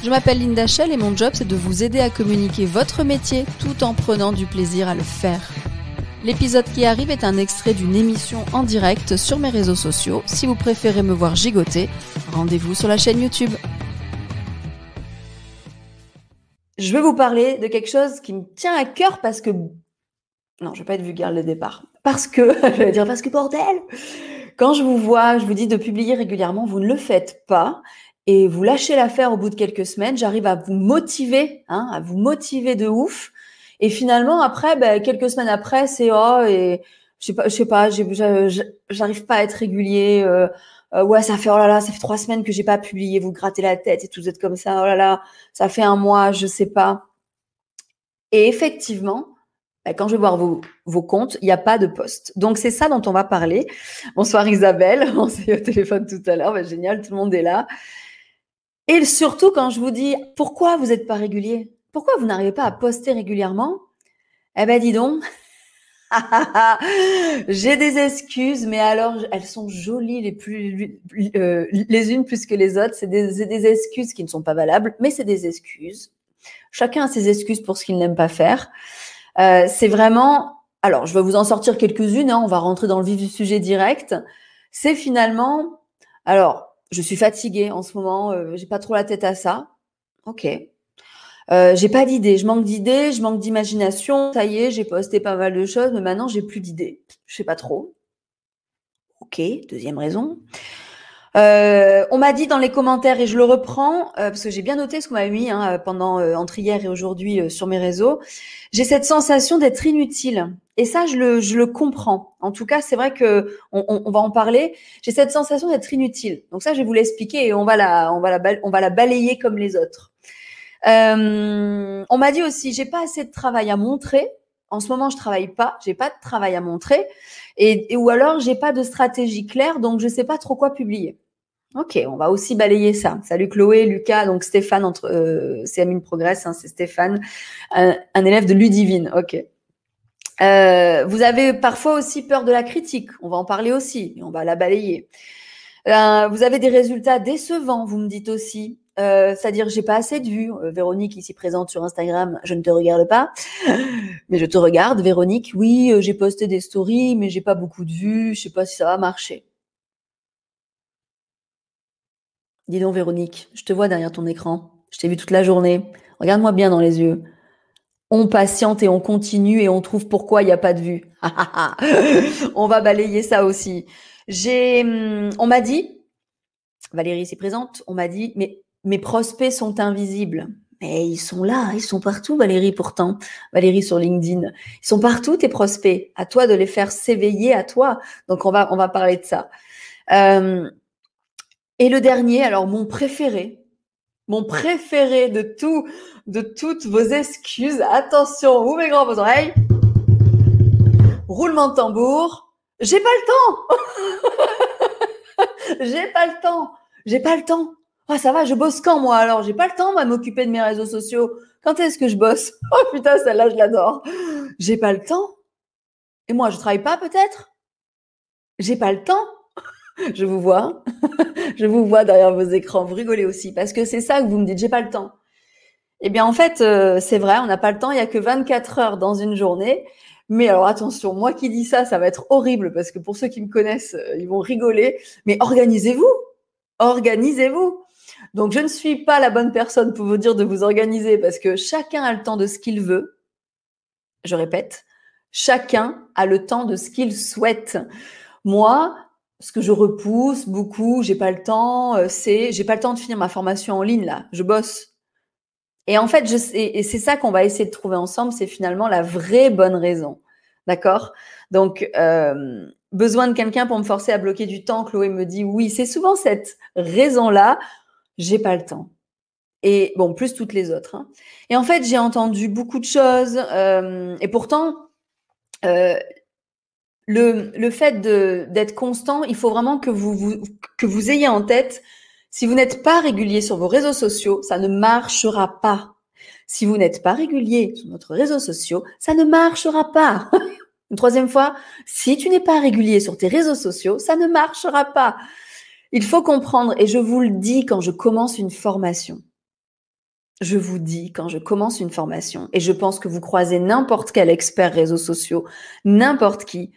Je m'appelle Linda Shell et mon job c'est de vous aider à communiquer votre métier tout en prenant du plaisir à le faire. L'épisode qui arrive est un extrait d'une émission en direct sur mes réseaux sociaux. Si vous préférez me voir gigoter, rendez-vous sur la chaîne YouTube. Je vais vous parler de quelque chose qui me tient à cœur parce que... Non, je vais pas être vulgaire le départ. Parce que, je vais dire parce que bordel Quand je vous vois, je vous dis de publier régulièrement, vous ne le faites pas et vous lâchez l'affaire au bout de quelques semaines, j'arrive à vous motiver, hein, à vous motiver de ouf. Et finalement, après, ben, quelques semaines après, c'est oh et je sais pas, je sais pas, j'arrive pas à être régulier. Euh, euh, ouais, ça fait oh là là, ça fait trois semaines que j'ai pas publié. Vous grattez la tête et tout, vous êtes comme ça. Oh là là, ça fait un mois, je sais pas. Et effectivement, ben, quand je vais voir vos, comptes, il n'y a pas de poste. Donc c'est ça dont on va parler. Bonsoir Isabelle, on s'est au téléphone tout à l'heure. Ben, génial, tout le monde est là. Et surtout quand je vous dis pourquoi vous n'êtes pas régulier, pourquoi vous n'arrivez pas à poster régulièrement? Eh ben dis donc, j'ai des excuses, mais alors elles sont jolies les plus euh, les unes plus que les autres. C'est des, des, excuses qui ne sont pas valables, mais c'est des excuses. Chacun a ses excuses pour ce qu'il n'aime pas faire. Euh, c'est vraiment. Alors, je vais vous en sortir quelques-unes. Hein, on va rentrer dans le vif du sujet direct. C'est finalement. Alors, je suis fatiguée en ce moment, euh, j'ai pas trop la tête à ça. Ok. Euh, j'ai pas d'idées, je manque d'idées, je manque d'imagination. Ça y est, j'ai posté pas mal de choses, mais maintenant j'ai plus d'idées. Je sais pas trop. Ok, deuxième raison. Euh, on m'a dit dans les commentaires, et je le reprends, euh, parce que j'ai bien noté ce qu'on m'a mis hein, pendant entre hier et aujourd'hui sur mes réseaux, j'ai cette sensation d'être inutile. Et ça, je le, comprends. En tout cas, c'est vrai que on, va en parler. J'ai cette sensation d'être inutile. Donc ça, je vais vous l'expliquer et on va la, on va la, balayer comme les autres. Euh, on m'a dit aussi, j'ai pas assez de travail à montrer. En ce moment, je travaille pas. J'ai pas de travail à montrer. Et, ou alors, j'ai pas de stratégie claire, donc je sais pas trop quoi publier. Ok, on va aussi balayer ça. Salut Chloé, Lucas, donc Stéphane, entre, euh, c'est Amine Progress, hein, c'est Stéphane, un, un, élève de Ludivine. Ok. Euh, vous avez parfois aussi peur de la critique. On va en parler aussi. on va la balayer. Euh, vous avez des résultats décevants, vous me dites aussi. Euh, c'est-à-dire j'ai pas assez de vues. Euh, Véronique ici présente sur Instagram, je ne te regarde pas, mais je te regarde. Véronique, oui, euh, j'ai posté des stories, mais j'ai pas beaucoup de vues. Je sais pas si ça va marcher. Dis donc Véronique, je te vois derrière ton écran. Je t'ai vu toute la journée. Regarde-moi bien dans les yeux on patiente et on continue et on trouve pourquoi il n'y a pas de vue. on va balayer ça aussi. J'ai, hum, on m'a dit, Valérie c'est présente, on m'a dit, mais mes prospects sont invisibles. Mais ils sont là, ils sont partout, Valérie, pourtant. Valérie sur LinkedIn. Ils sont partout, tes prospects. À toi de les faire s'éveiller à toi. Donc, on va, on va parler de ça. Euh, et le dernier, alors mon préféré, mon préféré de tout, de toutes vos excuses. Attention, ouvrez grand vos oreilles. Roulement de tambour. J'ai pas le temps. j'ai pas le temps. J'ai pas le temps. Ah, ça va, je bosse quand moi alors? J'ai pas le temps moi m'occuper de mes réseaux sociaux. Quand est-ce que je bosse? Oh putain, celle-là, je l'adore. J'ai pas le temps. Et moi, je travaille pas peut-être? J'ai pas le temps. je vous vois. je vous vois derrière vos écrans. Vous rigolez aussi parce que c'est ça que vous me dites. J'ai pas le temps. Eh bien, en fait, euh, c'est vrai, on n'a pas le temps. Il y a que 24 heures dans une journée. Mais alors attention, moi qui dis ça, ça va être horrible parce que pour ceux qui me connaissent, euh, ils vont rigoler. Mais organisez-vous, organisez-vous. Donc je ne suis pas la bonne personne pour vous dire de vous organiser parce que chacun a le temps de ce qu'il veut. Je répète, chacun a le temps de ce qu'il souhaite. Moi, ce que je repousse beaucoup, j'ai pas le temps, euh, c'est j'ai pas le temps de finir ma formation en ligne là, je bosse. Et en fait, et c'est ça qu'on va essayer de trouver ensemble, c'est finalement la vraie bonne raison. D'accord? Donc, euh, besoin de quelqu'un pour me forcer à bloquer du temps. Chloé me dit oui, c'est souvent cette raison-là. J'ai pas le temps. Et bon, plus toutes les autres. Hein. Et en fait, j'ai entendu beaucoup de choses. Euh, et pourtant, euh, le, le, fait d'être constant, il faut vraiment que vous, vous, que vous ayez en tête, si vous n'êtes pas régulier sur vos réseaux sociaux, ça ne marchera pas. Si vous n'êtes pas régulier sur notre réseaux sociaux, ça ne marchera pas. Une troisième fois, si tu n'es pas régulier sur tes réseaux sociaux, ça ne marchera pas. Il faut comprendre, et je vous le dis quand je commence une formation, je vous dis quand je commence une formation, et je pense que vous croisez n'importe quel expert réseaux sociaux, n'importe qui,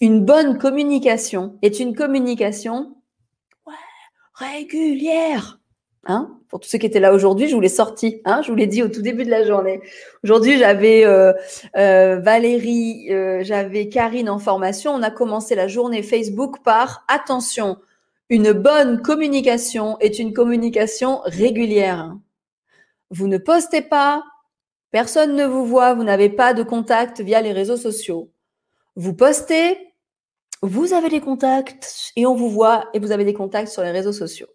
une bonne communication est une communication régulière. Hein? Pour tous ceux qui étaient là aujourd'hui, je vous l'ai sorti. Hein? Je vous l'ai dit au tout début de la journée. Aujourd'hui, j'avais euh, euh, Valérie, euh, j'avais Karine en formation. On a commencé la journée Facebook par attention. Une bonne communication est une communication régulière. Vous ne postez pas, personne ne vous voit, vous n'avez pas de contact via les réseaux sociaux. Vous postez, vous avez des contacts et on vous voit et vous avez des contacts sur les réseaux sociaux.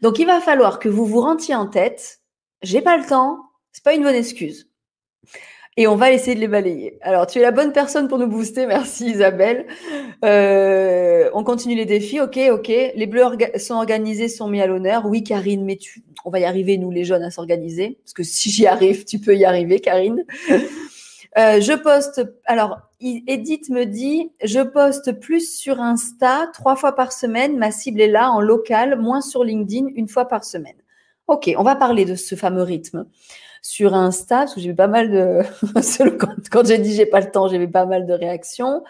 Donc, il va falloir que vous vous rentiez en tête. J'ai pas le temps. C'est pas une bonne excuse. Et on va essayer de les balayer. Alors, tu es la bonne personne pour nous booster. Merci Isabelle. Euh, on continue les défis. Ok, ok. Les bleus sont organisés, sont mis à l'honneur. Oui, Karine, mais tu, on va y arriver, nous les jeunes, à s'organiser. Parce que si j'y arrive, tu peux y arriver, Karine. Euh, je poste. Alors, Edith me dit, je poste plus sur Insta trois fois par semaine. Ma cible est là en local, moins sur LinkedIn une fois par semaine. Ok, on va parler de ce fameux rythme sur Insta parce que j'ai eu pas mal de quand, j'ai dit j'ai pas le temps, j'ai eu pas mal de réactions.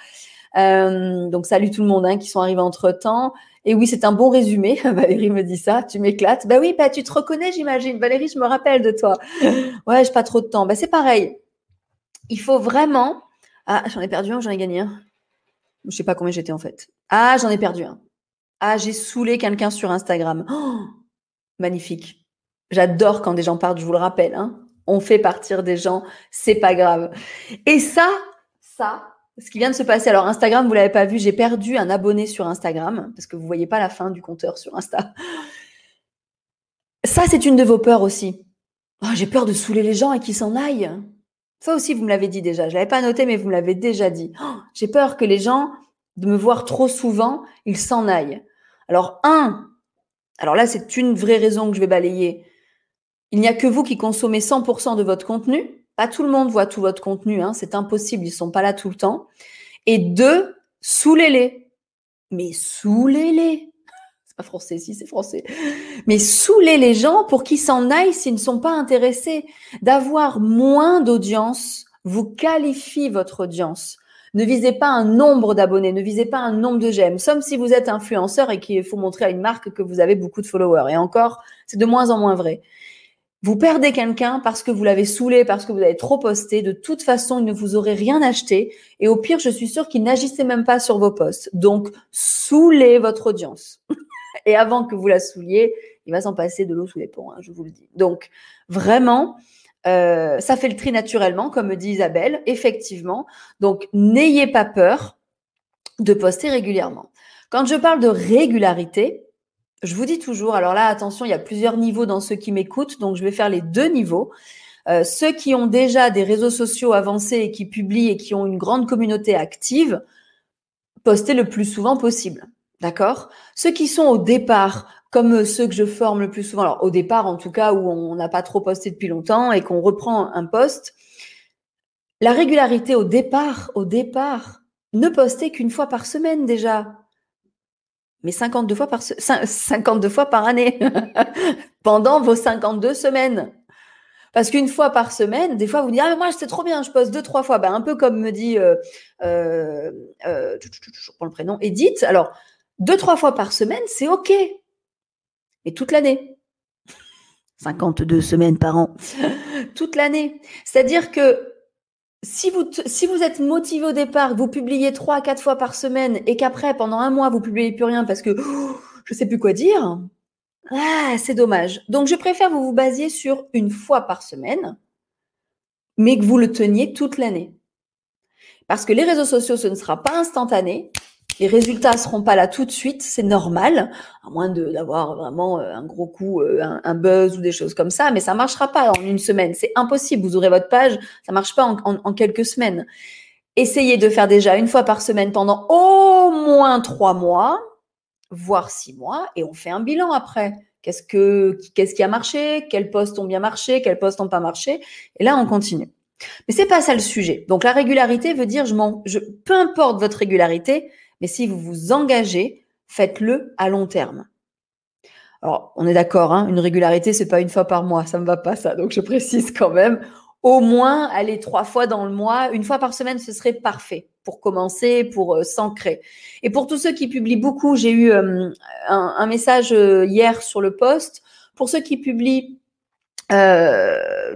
Euh, donc salut tout le monde hein, qui sont arrivés entre temps. Et oui, c'est un bon résumé. Valérie me dit ça. Tu m'éclates. Bah oui, bah tu te reconnais, j'imagine. Valérie, je me rappelle de toi. Ouais, j'ai pas trop de temps. Bah c'est pareil. Il faut vraiment ah, j'en ai perdu un, j'en ai gagné un? Je sais pas combien j'étais en fait. Ah, j'en ai perdu un. Ah, j'ai saoulé quelqu'un sur Instagram. Oh, magnifique. J'adore quand des gens partent, je vous le rappelle. Hein. On fait partir des gens, c'est pas grave. Et ça, ça, ce qui vient de se passer. Alors Instagram, vous l'avez pas vu, j'ai perdu un abonné sur Instagram parce que vous voyez pas la fin du compteur sur Insta. Ça, c'est une de vos peurs aussi. Oh, j'ai peur de saouler les gens et qu'ils s'en aillent. Ça aussi, vous me l'avez dit déjà. Je l'avais pas noté, mais vous me l'avez déjà dit. Oh, j'ai peur que les gens, de me voir trop souvent, ils s'en aillent. Alors, un, alors là, c'est une vraie raison que je vais balayer. Il n'y a que vous qui consommez 100% de votre contenu. Pas tout le monde voit tout votre contenu, hein. c'est impossible, ils sont pas là tout le temps. Et deux, saoulez-les. Mais saoulez-les pas français, si c'est français. Mais saouler les gens pour qu'ils s'en aillent s'ils ne sont pas intéressés. D'avoir moins d'audience vous qualifie votre audience. Ne visez pas un nombre d'abonnés, ne visez pas un nombre de j'aime. Sauf si vous êtes influenceur et qu'il faut montrer à une marque que vous avez beaucoup de followers. Et encore, c'est de moins en moins vrai. Vous perdez quelqu'un parce que vous l'avez saoulé, parce que vous avez trop posté. De toute façon, il ne vous aurait rien acheté. Et au pire, je suis sûre qu'il n'agissait même pas sur vos posts. Donc, saoulez votre audience. Et avant que vous la souliez, il va s'en passer de l'eau sous les ponts, hein, je vous le dis. Donc, vraiment, euh, ça fait le tri naturellement, comme me dit Isabelle, effectivement. Donc, n'ayez pas peur de poster régulièrement. Quand je parle de régularité, je vous dis toujours, alors là, attention, il y a plusieurs niveaux dans ceux qui m'écoutent, donc je vais faire les deux niveaux. Euh, ceux qui ont déjà des réseaux sociaux avancés et qui publient et qui ont une grande communauté active, postez le plus souvent possible. D'accord? Ceux qui sont au départ, comme ceux que je forme le plus souvent, alors au départ en tout cas où on n'a pas trop posté depuis longtemps et qu'on reprend un poste, la régularité au départ, au départ, ne postez qu'une fois par semaine déjà. Mais 52 fois par, 52 fois par année, pendant vos 52 semaines. Parce qu'une fois par semaine, des fois, vous dites Ah, mais moi, c'est trop bien, je poste deux, trois fois. Ben, un peu comme me dit, euh, euh, euh, je prends le prénom, Edith. Alors, deux, trois fois par semaine, c'est OK. Mais toute l'année. 52 semaines par an. toute l'année. C'est-à-dire que si vous, si vous êtes motivé au départ, vous publiez trois, quatre fois par semaine et qu'après, pendant un mois, vous publiez plus rien parce que oh, je sais plus quoi dire, ah, c'est dommage. Donc, je préfère vous vous basiez sur une fois par semaine, mais que vous le teniez toute l'année. Parce que les réseaux sociaux, ce ne sera pas instantané. Les résultats seront pas là tout de suite, c'est normal, à moins d'avoir vraiment euh, un gros coup, euh, un, buzz ou des choses comme ça, mais ça marchera pas en une semaine, c'est impossible. Vous aurez votre page, ça marche pas en, quelques semaines. essayez de faire déjà une fois par semaine pendant au moins trois mois, voire six mois, et on fait un bilan après. Qu'est-ce que qu'est-ce qui a marché Quels postes ont bien marché Quels postes n'ont pas marché Et là, on continue. Mais c'est pas ça le sujet. Donc la régularité veut dire je m'en, je, peu importe votre régularité, mais si vous vous engagez, faites-le à long terme. Alors on est d'accord, hein, une régularité c'est pas une fois par mois, ça me va pas ça. Donc je précise quand même, au moins aller trois fois dans le mois, une fois par semaine, ce serait parfait pour commencer, pour euh, s'ancrer. Et pour tous ceux qui publient beaucoup, j'ai eu euh, un, message euh, hier sur le post. Pour ceux qui publient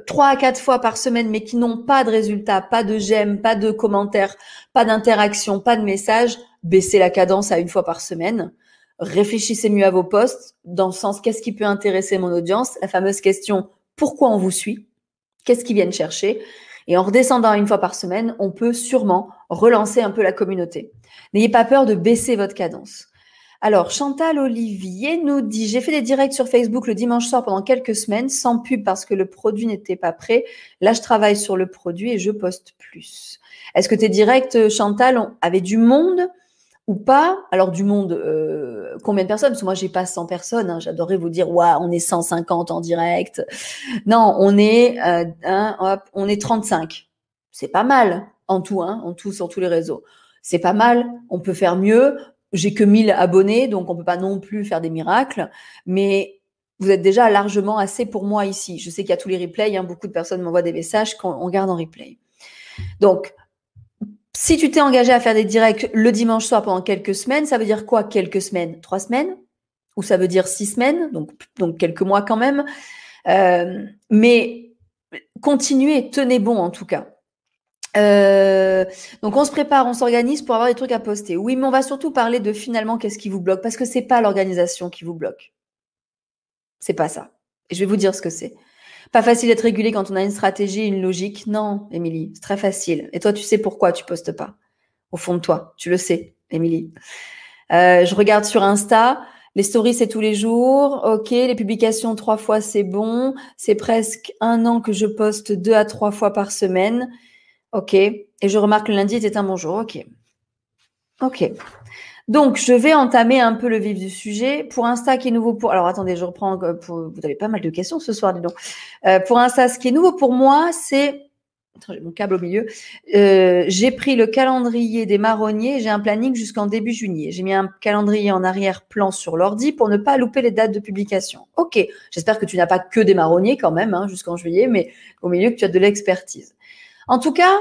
trois à quatre fois par semaine, mais qui n'ont pas de résultats, pas de j'aime, pas de commentaires, pas d'interaction, pas de messages, baissez la cadence à une fois par semaine. Réfléchissez mieux à vos posts dans le sens qu'est-ce qui peut intéresser mon audience, la fameuse question pourquoi on vous suit, qu'est-ce qu'ils viennent chercher? Et en redescendant une fois par semaine, on peut sûrement relancer un peu la communauté. N'ayez pas peur de baisser votre cadence. Alors, Chantal Olivier nous dit J'ai fait des directs sur Facebook le dimanche soir pendant quelques semaines, sans pub parce que le produit n'était pas prêt. Là, je travaille sur le produit et je poste plus. Est-ce que tes directs, Chantal, avaient du monde? Ou pas Alors, du monde, euh, combien de personnes? Parce que moi, j'ai pas 100 personnes. Hein. J'adorerais vous dire Waouh, on est 150 en direct. Non, on est, euh, hop, on est 35. C'est pas mal en tout, hein, en tout sur tous les réseaux. C'est pas mal. On peut faire mieux j'ai que 1000 abonnés, donc on peut pas non plus faire des miracles, mais vous êtes déjà largement assez pour moi ici. Je sais qu'il y a tous les replays, hein, beaucoup de personnes m'envoient des messages qu'on garde en replay. Donc, si tu t'es engagé à faire des directs le dimanche soir pendant quelques semaines, ça veut dire quoi quelques semaines? Trois semaines? Ou ça veut dire six semaines? Donc, quelques mois quand même. Euh, mais continuez, tenez bon en tout cas. Euh, donc on se prépare, on s'organise pour avoir des trucs à poster. Oui, mais on va surtout parler de finalement qu'est-ce qui vous bloque parce que c'est pas l'organisation qui vous bloque. C'est pas ça. Et je vais vous dire ce que c'est. Pas facile d'être régulé quand on a une stratégie, une logique. Non, Émilie, c'est très facile. Et toi, tu sais pourquoi tu postes pas. Au fond de toi, tu le sais, Émilie. Euh, je regarde sur Insta. Les stories, c'est tous les jours. OK. Les publications, trois fois, c'est bon. C'est presque un an que je poste deux à trois fois par semaine. Ok. Et je remarque que le lundi était un bon jour. Ok. Ok. Donc, je vais entamer un peu le vif du sujet. Pour Insta, qui est nouveau pour. Alors, attendez, je reprends. Euh, pour... Vous avez pas mal de questions ce soir, dis donc. Euh, pour Insta, ce qui est nouveau pour moi, c'est. Attends, j'ai mon câble au milieu. Euh, j'ai pris le calendrier des marronniers. J'ai un planning jusqu'en début juillet. J'ai mis un calendrier en arrière-plan sur l'ordi pour ne pas louper les dates de publication. Ok. J'espère que tu n'as pas que des marronniers quand même, hein, jusqu'en juillet, mais au milieu que tu as de l'expertise. En tout cas,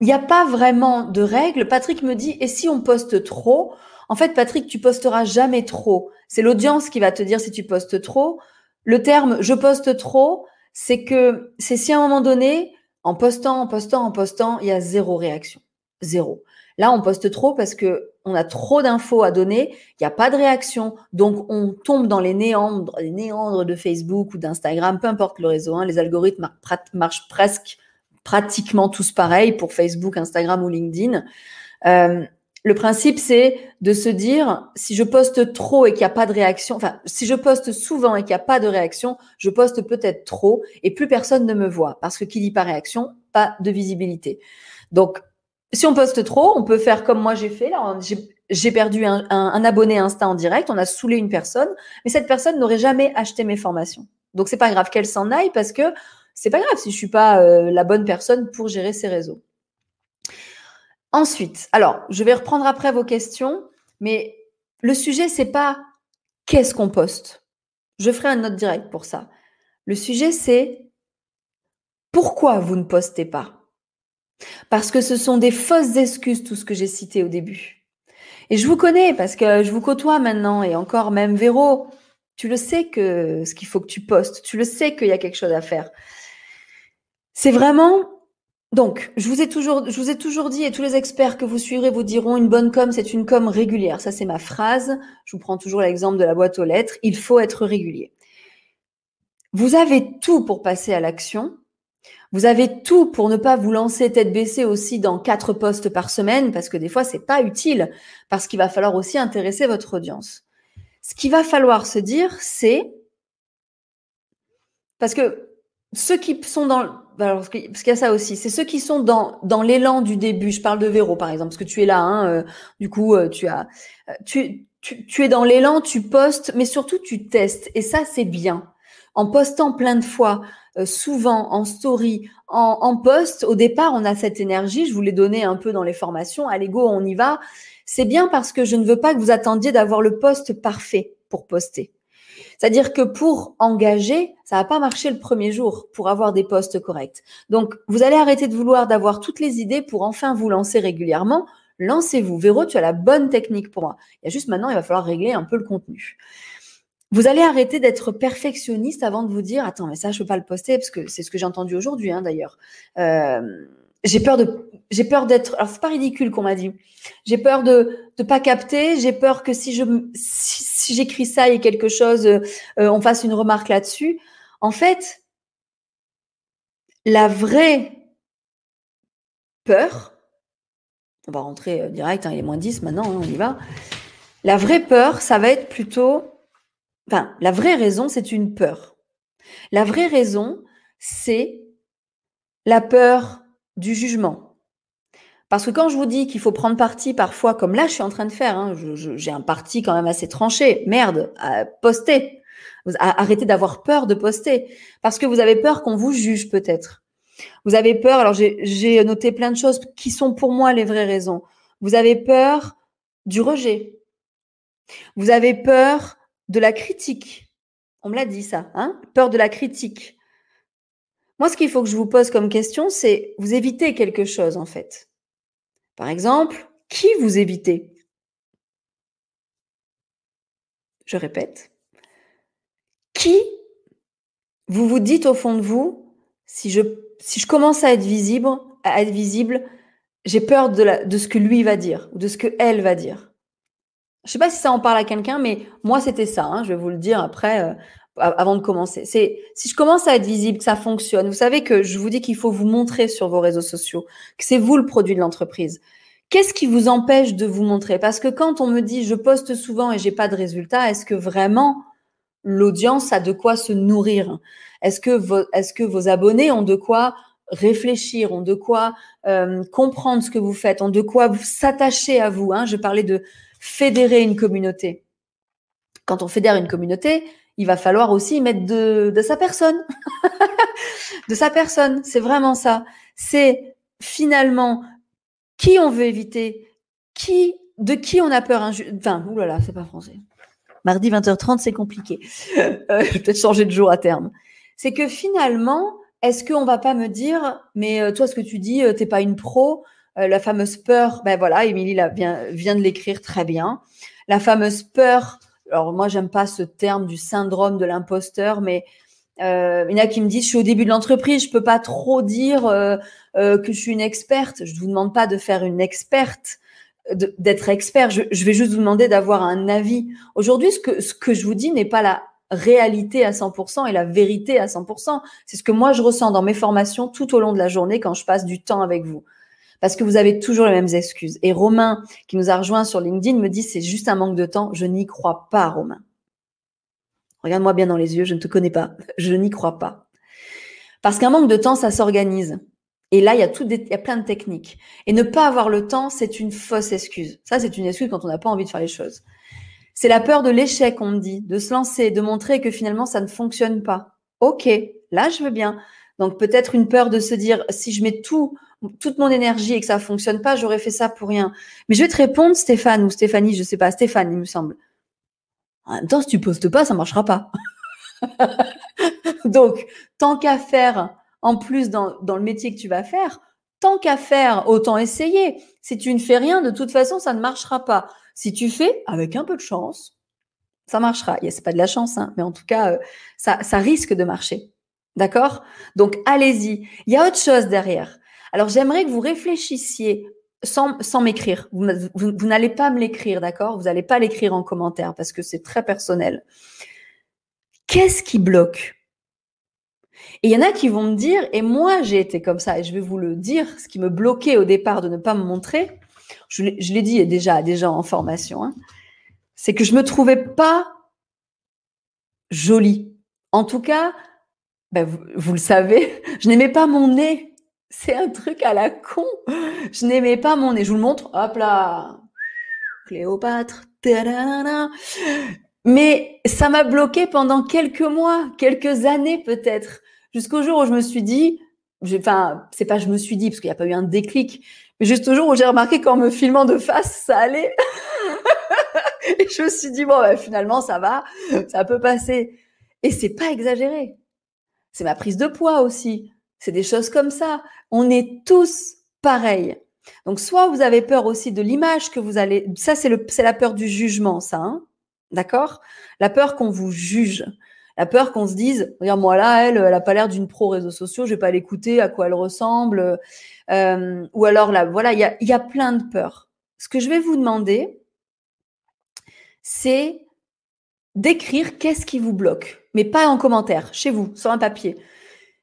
il n'y a pas vraiment de règles. Patrick me dit, et si on poste trop? En fait, Patrick, tu posteras jamais trop. C'est l'audience qui va te dire si tu postes trop. Le terme je poste trop, c'est que c'est si à un moment donné, en postant, en postant, en postant, il y a zéro réaction. Zéro. Là, on poste trop parce que on a trop d'infos à donner, il n'y a pas de réaction, donc on tombe dans les néandres, les néandres de Facebook ou d'Instagram, peu importe le réseau. Hein, les algorithmes marchent presque pratiquement tous pareils pour Facebook, Instagram ou LinkedIn. Euh, le principe, c'est de se dire, si je poste trop et qu'il n'y a pas de réaction, enfin, si je poste souvent et qu'il n'y a pas de réaction, je poste peut-être trop et plus personne ne me voit parce que qui dit pas réaction, pas de visibilité. Donc, si on poste trop, on peut faire comme moi j'ai fait. J'ai perdu un, abonné Insta en direct, on a saoulé une personne, mais cette personne n'aurait jamais acheté mes formations. Donc c'est pas grave qu'elle s'en aille parce que c'est pas grave si je suis pas euh, la bonne personne pour gérer ces réseaux. Ensuite, alors je vais reprendre après vos questions, mais le sujet c'est pas qu'est-ce qu'on poste. Je ferai un autre direct pour ça. Le sujet c'est pourquoi vous ne postez pas? Parce que ce sont des fausses excuses, tout ce que j'ai cité au début. Et je vous connais parce que je vous côtoie maintenant et encore même Véro, tu le sais que ce qu'il faut que tu postes, tu le sais qu'il y a quelque chose à faire. C'est vraiment donc, je vous ai toujours, je vous ai toujours dit, et tous les experts que vous suivrez vous diront, une bonne com, c'est une com régulière. Ça, c'est ma phrase. Je vous prends toujours l'exemple de la boîte aux lettres. Il faut être régulier. Vous avez tout pour passer à l'action. Vous avez tout pour ne pas vous lancer tête baissée aussi dans quatre postes par semaine, parce que des fois, c'est pas utile, parce qu'il va falloir aussi intéresser votre audience. Ce qu'il va falloir se dire, c'est parce que ceux qui sont dans parce qu'il y a ça aussi, c'est ceux qui sont dans, dans l'élan du début. Je parle de Véro, par exemple, parce que tu es là. Hein, euh, du coup, euh, tu as, tu, tu, tu es dans l'élan, tu postes, mais surtout tu testes. Et ça, c'est bien. En postant plein de fois, souvent en story, en, en post, au départ, on a cette énergie. Je vous l'ai donné un peu dans les formations. Allez go, on y va. C'est bien parce que je ne veux pas que vous attendiez d'avoir le poste parfait pour poster. C'est-à-dire que pour engager, ça va pas marcher le premier jour pour avoir des postes corrects. Donc, vous allez arrêter de vouloir d'avoir toutes les idées pour enfin vous lancer régulièrement. Lancez-vous. Véro, tu as la bonne technique pour moi. Il y a juste maintenant, il va falloir régler un peu le contenu. Vous allez arrêter d'être perfectionniste avant de vous dire, attends, mais ça, je peux pas le poster parce que c'est ce que j'ai entendu aujourd'hui, hein, d'ailleurs. Euh, j'ai peur de j'ai peur d'être alors c'est pas ridicule qu'on m'a dit j'ai peur de de pas capter j'ai peur que si je j'écris ça et quelque chose euh, euh, on fasse une remarque là-dessus. En fait la vraie peur on va rentrer euh, direct hein, il est moins 10 maintenant hein, on y va. La vraie peur ça va être plutôt enfin la vraie raison c'est une peur. La vraie raison c'est la peur du jugement. Parce que quand je vous dis qu'il faut prendre parti parfois, comme là je suis en train de faire, hein, j'ai un parti quand même assez tranché, merde, à poster. Arrêtez d'avoir peur de poster. Parce que vous avez peur qu'on vous juge peut-être. Vous avez peur, alors j'ai noté plein de choses qui sont pour moi les vraies raisons. Vous avez peur du rejet. Vous avez peur de la critique. On me l'a dit ça, hein Peur de la critique. Moi, ce qu'il faut que je vous pose comme question, c'est vous évitez quelque chose en fait. Par exemple, qui vous évitez? Je répète. Qui vous vous dites au fond de vous, si je, si je commence à être visible, à être visible, j'ai peur de, la, de ce que lui va dire ou de ce que elle va dire? Je ne sais pas si ça en parle à quelqu'un, mais moi c'était ça. Hein, je vais vous le dire après. Euh, avant de commencer. C'est si je commence à être visible, que ça fonctionne. Vous savez que je vous dis qu'il faut vous montrer sur vos réseaux sociaux, que c'est vous le produit de l'entreprise. Qu'est-ce qui vous empêche de vous montrer? Parce que quand on me dit je poste souvent et j'ai pas de résultats, est-ce que vraiment l'audience a de quoi se nourrir? Est-ce que vos, est-ce que vos abonnés ont de quoi réfléchir, ont de quoi euh, comprendre ce que vous faites, ont de quoi s'attacher à vous hein? Je parlais de fédérer une communauté. Quand on fédère une communauté, il va falloir aussi mettre de, de sa personne. de sa personne. C'est vraiment ça. C'est finalement qui on veut éviter, qui, de qui on a peur. Enfin, oulala, c'est pas français. Mardi 20h30, c'est compliqué. euh, je vais peut-être changer de jour à terme. C'est que finalement, est-ce qu'on va pas me dire, mais euh, toi, ce que tu dis, euh, t'es pas une pro, la fameuse peur, ben voilà, Émilie vient, vient de l'écrire très bien. La fameuse peur alors moi j'aime pas ce terme du syndrome de l'imposteur, mais euh, il y en a qui me disent je suis au début de l'entreprise, je peux pas trop dire euh, euh, que je suis une experte. Je vous demande pas de faire une experte, d'être expert. Je, je, vais juste vous demander d'avoir un avis. Aujourd'hui, ce que ce que je vous dis n'est pas la réalité à 100% et la vérité à 100%. C'est ce que moi je ressens dans mes formations tout au long de la journée quand je passe du temps avec vous parce que vous avez toujours les mêmes excuses. Et Romain, qui nous a rejoint sur LinkedIn, me dit c'est juste un manque de temps. Je n'y crois pas, Romain. Regarde-moi bien dans les yeux, je ne te connais pas. Je n'y crois pas. Parce qu'un manque de temps, ça s'organise. Et là, il y, a tout il y a plein de techniques. Et ne pas avoir le temps, c'est une fausse excuse. Ça, c'est une excuse quand on n'a pas envie de faire les choses. C'est la peur de l'échec, on me dit, de se lancer, de montrer que finalement, ça ne fonctionne pas. OK, là, je veux bien. Donc, peut-être une peur de se dire, si je mets tout toute mon énergie et que ça fonctionne pas, j'aurais fait ça pour rien. Mais je vais te répondre, Stéphane ou Stéphanie, je sais pas, Stéphane, il me semble. En même temps, si tu postes pas, ça marchera pas. Donc, tant qu'à faire, en plus dans, dans le métier que tu vas faire, tant qu'à faire, autant essayer. Si tu ne fais rien, de toute façon, ça ne marchera pas. Si tu fais, avec un peu de chance, ça marchera. C'est pas de la chance, hein, mais en tout cas, euh, ça, ça risque de marcher. D'accord? Donc, allez-y. Il y a autre chose derrière. Alors, j'aimerais que vous réfléchissiez sans, sans m'écrire. Vous, n'allez pas me l'écrire, d'accord? Vous n'allez pas l'écrire en commentaire parce que c'est très personnel. Qu'est-ce qui bloque? Et il y en a qui vont me dire, et moi j'ai été comme ça, et je vais vous le dire, ce qui me bloquait au départ de ne pas me montrer, je l'ai dit déjà à des gens en formation, hein, c'est que je me trouvais pas jolie. En tout cas, ben, vous, le savez, je n'aimais pas mon nez. C'est un truc à la con. Je n'aimais pas mon nez. Je vous le montre. Hop là. Cléopâtre. Mais ça m'a bloqué pendant quelques mois, quelques années peut-être, jusqu'au jour où je me suis dit, enfin, c'est pas je me suis dit parce qu'il n'y a pas eu un déclic, mais juste au jour où j'ai remarqué qu'en me filmant de face, ça allait. Et je me suis dit bon, bah, finalement ça va, ça peut passer. Et c'est pas exagéré. C'est ma prise de poids aussi. C'est des choses comme ça. On est tous pareils. Donc, soit vous avez peur aussi de l'image que vous allez. Ça, c'est la peur du jugement, ça. Hein D'accord? La peur qu'on vous juge. La peur qu'on se dise, regarde moi là, elle, elle a pas l'air d'une pro réseaux sociaux, je vais pas l'écouter, à quoi elle ressemble. Euh, ou alors là, voilà, il y a, y a plein de peurs. Ce que je vais vous demander, c'est d'écrire qu'est-ce qui vous bloque, mais pas en commentaire, chez vous, sur un papier.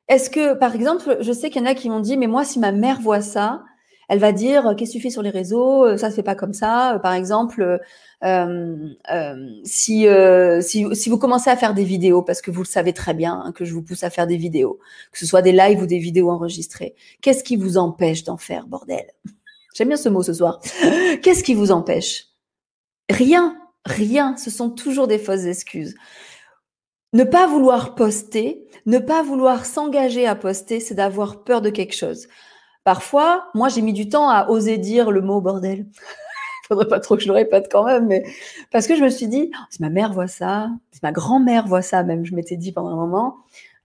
Est-ce que, par exemple, je sais qu'il y en a qui m'ont dit, mais moi, si ma mère voit ça, elle va dire qu'est-ce que tu fais sur les réseaux, ça se fait pas comme ça. Par exemple, euh, euh, si, euh, si, si vous commencez à faire des vidéos, parce que vous le savez très bien hein, que je vous pousse à faire des vidéos, que ce soit des lives ou des vidéos enregistrées, qu'est-ce qui vous empêche d'en faire, bordel? J'aime bien ce mot ce soir. Qu'est-ce qui vous empêche? Rien, rien. Ce sont toujours des fausses excuses. Ne pas vouloir poster, ne pas vouloir s'engager à poster, c'est d'avoir peur de quelque chose. Parfois, moi, j'ai mis du temps à oser dire le mot bordel. Faudrait pas trop que je le répète quand même, mais parce que je me suis dit, oh, si ma mère voit ça, si ma grand-mère voit ça, même, je m'étais dit pendant un moment.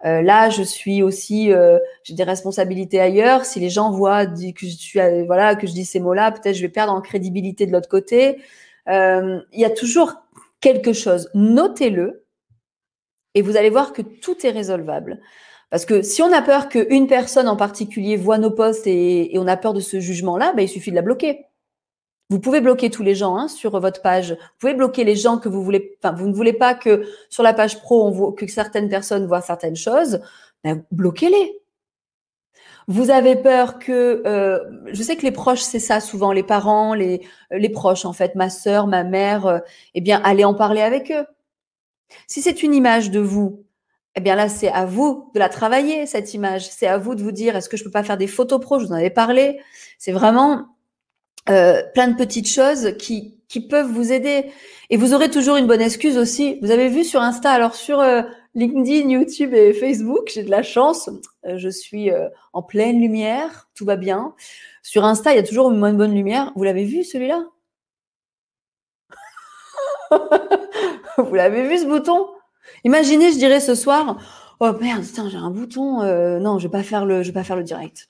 Euh, là, je suis aussi, euh, j'ai des responsabilités ailleurs. Si les gens voient que je suis, euh, voilà, que je dis ces mots-là, peut-être je vais perdre en crédibilité de l'autre côté. Il y a toujours quelque chose. Notez-le, et vous allez voir que tout est résolvable. Parce que si on a peur qu'une personne en particulier voit nos posts et, on a peur de ce jugement-là, ben, il suffit de la bloquer. Vous pouvez bloquer tous les gens hein, sur votre page. Vous pouvez bloquer les gens que vous voulez. Enfin, vous ne voulez pas que sur la page pro, on voit, que certaines personnes voient certaines choses. Ben, bloquez-les. Vous avez peur que, euh, je sais que les proches, c'est ça souvent, les parents, les, les proches en fait, ma sœur, ma mère, euh, eh bien, allez en parler avec eux. Si c'est une image de vous eh bien là, c'est à vous de la travailler, cette image. C'est à vous de vous dire, est-ce que je peux pas faire des photos pro? Je vous en avais parlé. C'est vraiment euh, plein de petites choses qui, qui peuvent vous aider. Et vous aurez toujours une bonne excuse aussi. Vous avez vu sur Insta, alors sur euh, LinkedIn, YouTube et Facebook, j'ai de la chance. Euh, je suis en pleine lumière, tout va bien. Sur Insta, il y a toujours une bonne lumière. Vous l'avez vu celui-là? Vous l'avez vu ce bouton? Imaginez, je dirais ce soir, oh merde, j'ai un bouton, euh, non, je vais pas faire le, je vais pas faire le direct.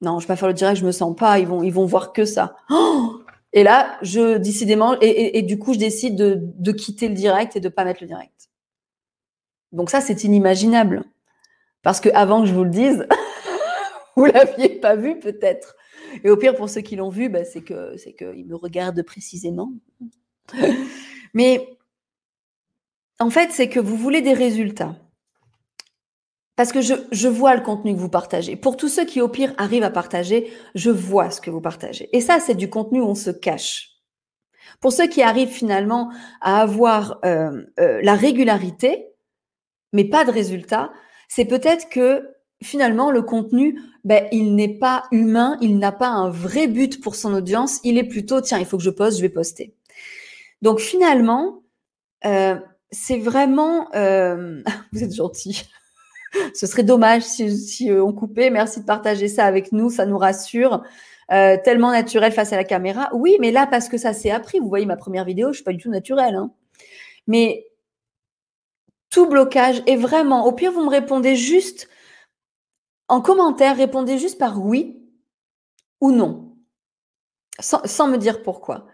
Non, je vais pas faire le direct, je me sens pas, ils vont, ils vont voir que ça. Oh et là, je décidément, et, du coup, je décide de, quitter le direct et de pas mettre le direct. Donc ça, c'est inimaginable. Parce que avant que je vous le dise, vous l'aviez pas vu peut-être. Et au pire, pour ceux qui l'ont vu, bah, c'est que c'est qu'ils me regardent précisément. Mais en fait, c'est que vous voulez des résultats. Parce que je, vois le contenu que vous partagez. Pour tous ceux qui, au pire, arrivent à partager, je vois ce que vous partagez. Et ça, c'est du contenu où on se cache. Pour ceux qui arrivent finalement à avoir euh, euh, la régularité, mais pas de résultats, c'est peut-être que finalement, le contenu, ben, il n'est pas humain, il n'a pas un vrai but pour son audience, il est plutôt, tiens, il faut que je poste, je vais poster. Donc finalement, euh, c'est vraiment. Euh, vous êtes gentil. Ce serait dommage si, euh, on coupait. Merci de partager ça avec nous, ça nous rassure. Tellement naturel face à la caméra. Oui, mais là, parce que ça s'est appris. Vous voyez ma première vidéo, je suis pas du tout naturelle. Hein. Mais tout blocage est vraiment. Au pire, vous me répondez juste en commentaire, répondez juste par oui ou non, sans, me dire pourquoi.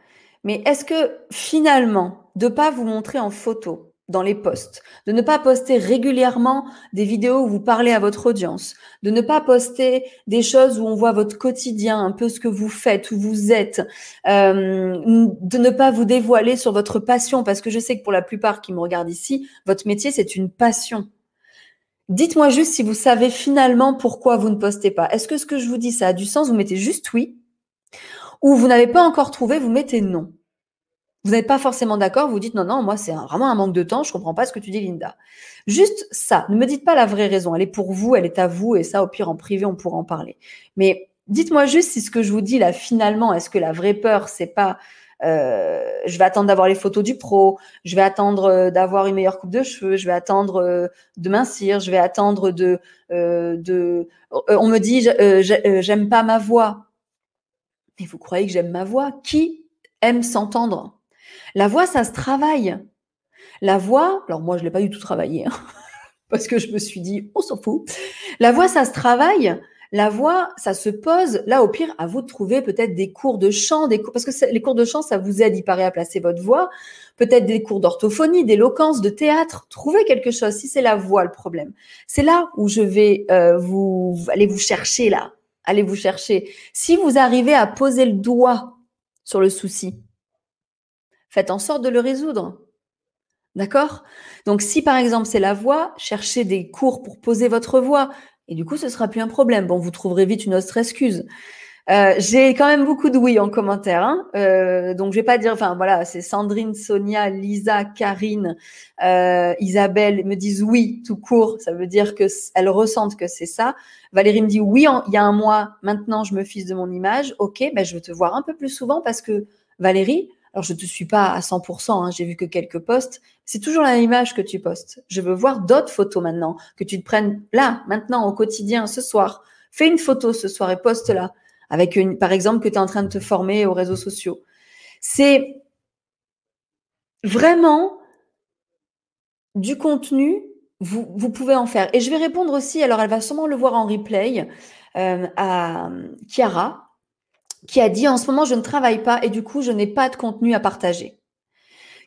Mais est-ce que finalement, de pas vous montrer en photo, dans les posts, de ne pas poster régulièrement des vidéos où vous parlez à votre audience, de ne pas poster des choses où on voit votre quotidien, un peu ce que vous faites, où vous êtes, euh, de ne pas vous dévoiler sur votre passion, parce que je sais que pour la plupart qui me regardent ici, votre métier, c'est une passion. Dites-moi juste si vous savez finalement pourquoi vous ne postez pas. Est-ce que ce que je vous dis, ça a du sens? Vous mettez juste oui. Ou vous n'avez pas encore trouvé, vous mettez non. Vous n'êtes pas forcément d'accord, vous dites non, non, moi c'est vraiment un manque de temps, je comprends pas ce que tu dis, Linda. Juste ça, ne me dites pas la vraie raison, elle est pour vous, elle est à vous, et ça, au pire, en privé, on pourra en parler. Mais dites-moi juste si ce que je vous dis là, finalement, est-ce que la vraie peur, c'est pas euh, je vais attendre d'avoir les photos du pro, je vais attendre euh, d'avoir une meilleure coupe de cheveux, je vais attendre euh, de mincir, je vais attendre de, de on me dit j'aime pas ma voix. Mais vous croyez que j'aime ma voix? Qui aime s'entendre? La voix, ça se travaille. La voix, alors moi je l'ai pas du tout travaillé hein, parce que je me suis dit on s'en fout. La voix, ça se travaille. La voix, ça se pose. Là, au pire, à vous de trouver peut-être des cours de chant, des cours, parce que les cours de chant, ça vous aide, il paraît, à placer votre voix. Peut-être des cours d'orthophonie, d'éloquence, de théâtre. Trouvez quelque chose. Si c'est la voix le problème, c'est là où je vais euh, vous aller vous chercher là. Allez vous chercher. Si vous arrivez à poser le doigt sur le souci, faites en sorte de le résoudre. D'accord? Donc, si par exemple c'est la voix, cherchez des cours pour poser votre voix. Et du coup, ce sera plus un problème. Bon, vous trouverez vite une autre excuse. Euh, j'ai quand même beaucoup de oui en commentaire, hein. euh, donc je vais pas dire. Enfin voilà, c'est Sandrine, Sonia, Lisa, Karine, euh, Isabelle me disent oui tout court. Ça veut dire que elles ressentent que c'est ça. Valérie me dit oui. il y a un mois maintenant, je me fiche de mon image. Ok, ben je veux te voir un peu plus souvent parce que Valérie, alors, je ne te suis pas à 100%, hein, j'ai vu que quelques posts. C'est toujours la même image que tu postes. Je veux voir d'autres photos maintenant, que tu te prennes là, maintenant, au quotidien, ce soir. Fais une photo ce soir et poste-la. Avec une, par exemple, que tu es en train de te former aux réseaux sociaux. C'est vraiment du contenu, vous, vous, pouvez en faire. Et je vais répondre aussi, alors elle va sûrement le voir en replay, euh, à Chiara, qui a dit en ce moment je ne travaille pas et du coup je n'ai pas de contenu à partager.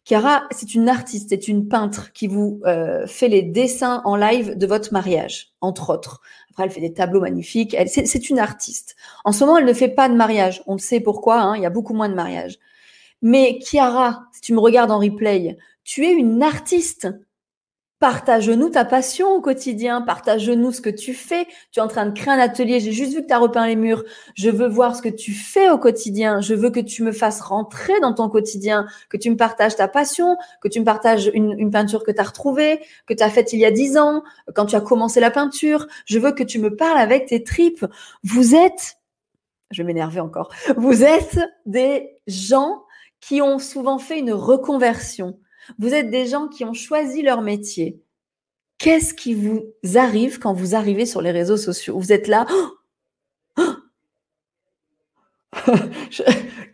Chiara, c'est une artiste, c'est une peintre qui vous euh, fait les dessins en live de votre mariage, entre autres. Après, elle fait des tableaux magnifiques. C'est une artiste. En ce moment, elle ne fait pas de mariage. On sait pourquoi. Hein, il y a beaucoup moins de mariages. Mais Chiara, si tu me regardes en replay, tu es une artiste. Partage-nous ta passion au quotidien, partage-nous ce que tu fais. Tu es en train de créer un atelier, j'ai juste vu que tu as repeint les murs. Je veux voir ce que tu fais au quotidien. Je veux que tu me fasses rentrer dans ton quotidien, que tu me partages ta passion, que tu me partages une, peinture que tu as retrouvée, que tu as faite il y a dix ans, quand tu as commencé la peinture. Je veux que tu me parles avec tes tripes. Vous êtes, je vais m'énerver encore, vous êtes des gens qui ont souvent fait une reconversion vous êtes des gens qui ont choisi leur métier. Qu'est-ce qui vous arrive quand vous arrivez sur les réseaux sociaux? Vous êtes là.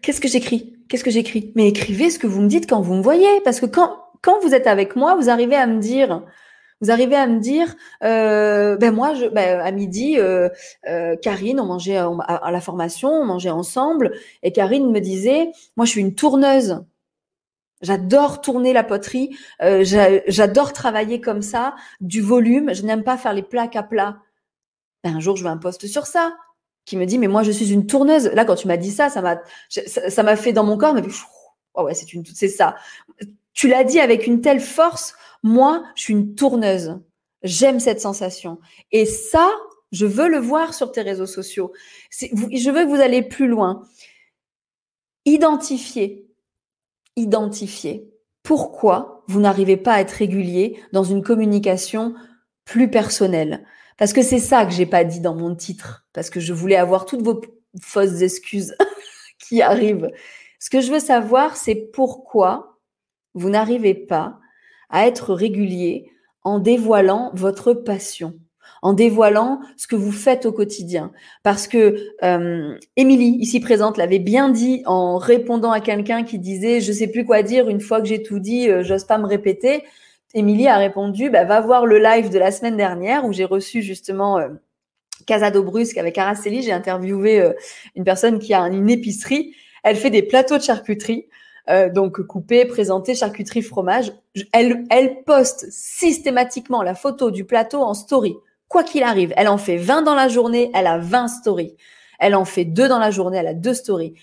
Qu'est-ce que j'écris? Qu'est-ce que j'écris? Mais écrivez ce que vous me dites quand vous me voyez. Parce que quand, quand vous êtes avec moi, vous arrivez à me dire, vous arrivez à me dire, euh, ben moi, ben à midi, euh, euh, Karine, on mangeait à, la formation, on mangeait ensemble, et Karine me disait, moi, je suis une tourneuse. J'adore tourner la poterie, euh, j'adore travailler comme ça, du volume, je n'aime pas faire les plaques à plat. Ben, un jour, je veux un poste sur ça qui me dit mais moi je suis une tourneuse. Là quand tu m'as dit ça, ça m'a ça fait dans mon corps mais oh ouais, c'est une c'est ça. Tu l'as dit avec une telle force, moi, je suis une tourneuse. J'aime cette sensation. Et ça, je veux le voir sur tes réseaux sociaux. Je veux que vous allez plus loin. Identifier identifier pourquoi vous n'arrivez pas à être régulier dans une communication plus personnelle. Parce que c'est ça que j'ai pas dit dans mon titre, parce que je voulais avoir toutes vos fausses excuses qui arrivent. Ce que je veux savoir, c'est pourquoi vous n'arrivez pas à être régulier en dévoilant votre passion en dévoilant ce que vous faites au quotidien. Parce que euh, Émilie, ici présente, l'avait bien dit en répondant à quelqu'un qui disait je sais plus quoi dire une fois que j'ai tout dit, euh, j'ose pas me répéter. Émilie a répondu bah, va voir le live de la semaine dernière où j'ai reçu justement euh, Casado Brusque avec Araceli. J'ai interviewé euh, une personne qui a une épicerie. Elle fait des plateaux de charcuterie. donc coupé, présenté, charcuterie, fromage. Elle, elle poste systématiquement la photo du plateau en story. Quoi qu'il arrive, elle en fait 20 dans la journée, elle a 20 stories. Elle en fait 2 dans la journée, elle a 2 stories.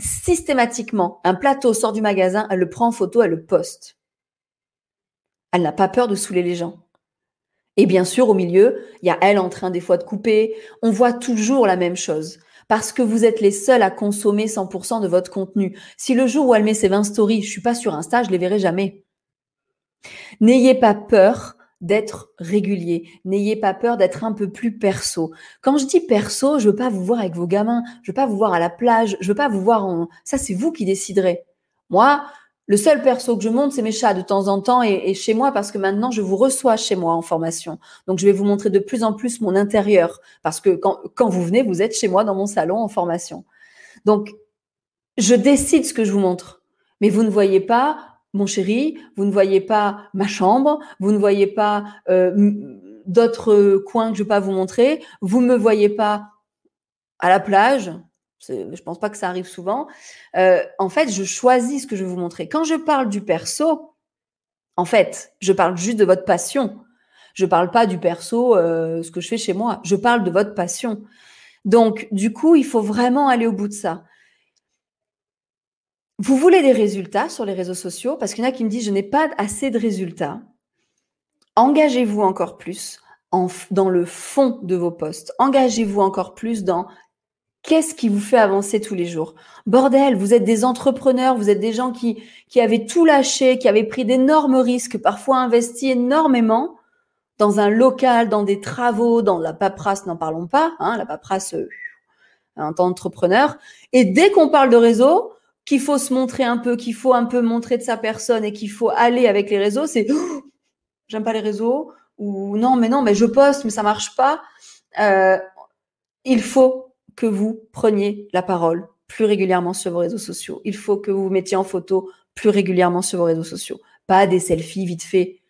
Systématiquement, un plateau sort du magasin, elle le prend en photo, elle le poste. Elle n'a pas peur de saouler les gens. Et bien sûr, au milieu, il y a elle en train des fois de couper. On voit toujours la même chose. parce que vous êtes les seuls à consommer 100% de votre contenu. Si le jour où elle met ses 20 stories, je suis pas sur Insta, je les verrai jamais. N'ayez pas peur d'être régulier. N'ayez pas peur d'être un peu plus perso. Quand je dis perso, je veux pas vous voir avec vos gamins, je veux pas vous voir à la plage, je veux pas vous voir en ça c'est vous qui déciderez. Moi, le seul perso que je monte, c'est mes chats de temps en temps et, chez moi parce que maintenant je vous reçois chez moi en formation. Donc je vais vous montrer de plus en plus mon intérieur parce que quand, quand vous venez, vous êtes chez moi dans mon salon en formation. Donc je décide ce que je vous montre. Mais vous ne voyez pas mon chéri, vous ne voyez pas ma chambre, vous ne voyez pas euh, d'autres coins que je ne vais pas vous montrer, vous ne me voyez pas à la plage. Je ne pense pas que ça arrive souvent. Euh, en fait, je choisis ce que je vais vous montrer. Quand je parle du perso, en fait, je parle juste de votre passion. Je ne parle pas du perso, euh, ce que je fais chez moi. Je parle de votre passion. Donc, du coup, il faut vraiment aller au bout de ça. Vous voulez des résultats sur les réseaux sociaux? Parce qu'il y en a qui me disent je n'ai pas assez de résultats. Engagez-vous encore plus dans le fond de vos postes. Engagez-vous encore plus dans qu'est-ce qui vous fait avancer tous les jours. Bordel, vous êtes des entrepreneurs, vous êtes des gens qui, qui avaient tout lâché, qui avaient pris d'énormes risques, parfois investi énormément dans un local, dans des travaux, dans la paperasse, n'en parlons pas, hein, la paperasse euh, en tant qu'entrepreneur. Et dès qu'on parle de réseau, qu'il faut se montrer un peu, qu'il faut un peu montrer de sa personne et qu'il faut aller avec les réseaux, c'est oh, j'aime pas les réseaux ou non, mais non, mais je poste, mais ça marche pas. Euh, il faut que vous preniez la parole plus régulièrement sur vos réseaux sociaux. Il faut que vous vous mettiez en photo plus régulièrement sur vos réseaux sociaux. Pas des selfies vite fait,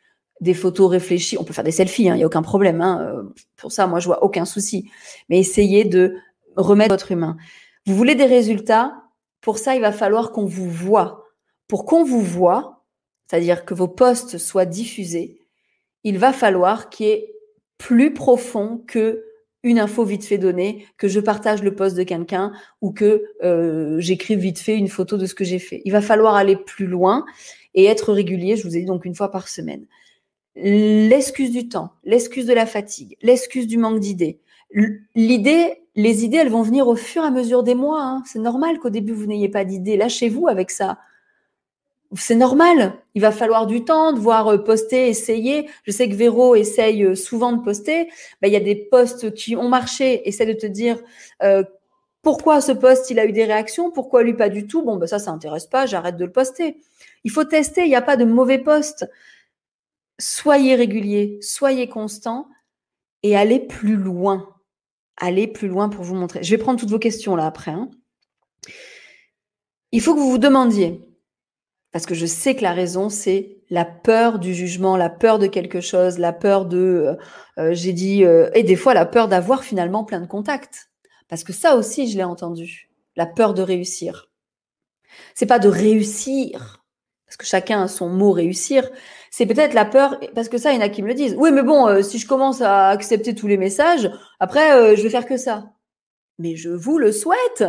des photos réfléchies. On peut faire des selfies, il hein, n'y a aucun problème. Hein. Euh, pour ça, moi, je vois aucun souci. Mais essayez de remettre votre humain. Vous voulez des résultats pour ça, il va falloir qu'on vous voit. Pour qu'on vous voit, c'est-à-dire que vos posts soient diffusés, il va falloir qu'il y ait plus profond que une info vite fait donnée, que je partage le post de quelqu'un ou que euh, j'écrive vite fait une photo de ce que j'ai fait. Il va falloir aller plus loin et être régulier, je vous ai dit donc une fois par semaine. L'excuse du temps, l'excuse de la fatigue, l'excuse du manque d'idées. L'idée, les idées, elles vont venir au fur et à mesure des mois. Hein. C'est normal qu'au début, vous n'ayez pas d'idées. Lâchez-vous avec ça. C'est normal. Il va falloir du temps, de voir euh, poster, essayer. Je sais que Véro essaye euh, souvent de poster. Ben, il y a des posts qui ont marché. Essaie de te dire euh, pourquoi ce post, il a eu des réactions, pourquoi lui pas du tout? Bon, ben, ça, ça n'intéresse pas, j'arrête de le poster. Il faut tester, il n'y a pas de mauvais posts. Soyez régulier, soyez constant et allez plus loin aller plus loin pour vous montrer. Je vais prendre toutes vos questions là après. Hein. Il faut que vous vous demandiez, parce que je sais que la raison, c'est la peur du jugement, la peur de quelque chose, la peur de, euh, euh, j'ai dit, euh, et des fois la peur d'avoir finalement plein de contacts. Parce que ça aussi, je l'ai entendu. La peur de réussir. C'est pas de réussir, parce que chacun a son mot réussir, c'est peut-être la peur, parce que ça, il y en a qui me le disent. Oui, mais bon, euh, si je commence à accepter tous les messages, après, euh, je vais faire que ça. Mais je vous le souhaite.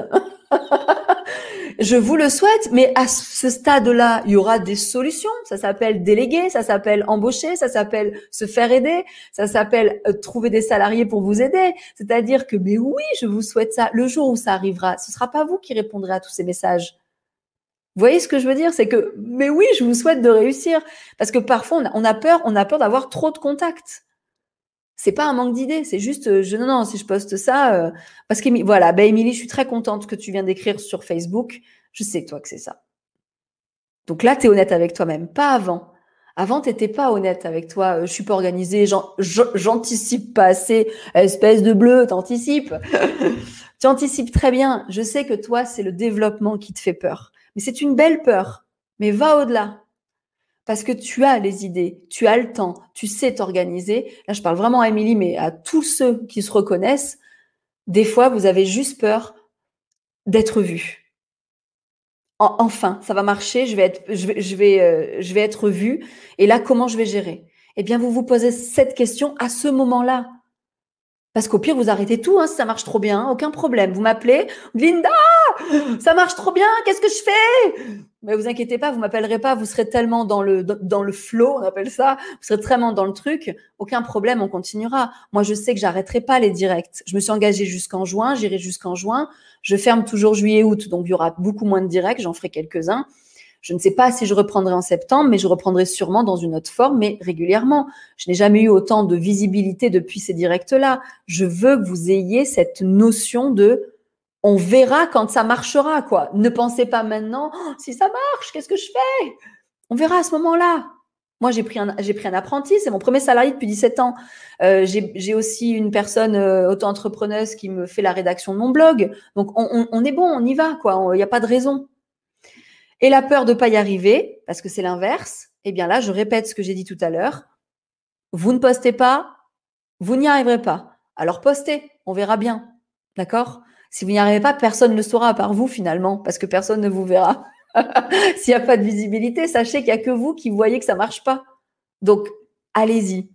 je vous le souhaite, mais à ce stade-là, il y aura des solutions. Ça s'appelle déléguer, ça s'appelle embaucher, ça s'appelle se faire aider, ça s'appelle euh, trouver des salariés pour vous aider. C'est-à-dire que, mais oui, je vous souhaite ça. Le jour où ça arrivera, ce sera pas vous qui répondrez à tous ces messages. Vous voyez ce que je veux dire? C'est que, mais oui, je vous souhaite de réussir. Parce que parfois, on a peur, on a peur d'avoir trop de contacts. C'est pas un manque d'idées, c'est juste, euh, je, non, non, si je poste ça, euh, parce que, voilà, ben, Émilie, je suis très contente que tu viens d'écrire sur Facebook. Je sais, toi, que c'est ça. Donc là, tu es honnête avec toi-même, pas avant. Avant, tu n'étais pas honnête avec toi. Euh, je suis pas organisée, j'anticipe pas assez. Espèce de bleu, t'anticipes. tu anticipes très bien. Je sais que toi, c'est le développement qui te fait peur. Mais c'est une belle peur. Mais va au-delà. Parce que tu as les idées, tu as le temps, tu sais t'organiser. Là, je parle vraiment à Émilie, mais à tous ceux qui se reconnaissent. Des fois, vous avez juste peur d'être vu. enfin, ça va marcher, je vais être, je vais, je vais, euh, je vais être vu. Et là, comment je vais gérer? Eh bien, vous vous posez cette question à ce moment-là. Parce qu'au pire, vous arrêtez tout, hein, si ça marche trop bien, aucun problème. Vous m'appelez, Linda, ça marche trop bien, qu'est-ce que je fais? Mais vous inquiétez pas, vous m'appellerez pas, vous serez tellement dans le dans le flow, on appelle ça, vous serez tellement dans le truc, aucun problème, on continuera. Moi, je sais que j'arrêterai pas les directs. Je me suis engagée jusqu'en juin, j'irai jusqu'en juin. Je ferme toujours juillet-août, donc il y aura beaucoup moins de directs, j'en ferai quelques-uns. Je ne sais pas si je reprendrai en septembre, mais je reprendrai sûrement dans une autre forme, mais régulièrement. Je n'ai jamais eu autant de visibilité depuis ces directs-là. Je veux que vous ayez cette notion de on verra quand ça marchera, quoi. Ne pensez pas maintenant, oh, si ça marche, qu'est-ce que je fais? On verra à ce moment-là. Moi, j'ai pris un, j'ai un apprenti, c'est mon premier salarié depuis 17 ans. Euh, j'ai aussi une personne euh, auto-entrepreneuse qui me fait la rédaction de mon blog. Donc, on, on est bon, on y va, quoi. Il n'y a pas de raison et la peur de pas y arriver, parce que c'est l'inverse, eh bien là, je répète ce que j'ai dit tout à l'heure. Vous ne postez pas, vous n'y arriverez pas. Alors postez, on verra bien. D'accord? Si vous n'y arrivez pas, personne ne le saura à part vous finalement, parce que personne ne vous verra. S'il n'y a pas de visibilité, sachez qu'il n'y a que vous qui voyez que ça ne marche pas. Donc, allez-y.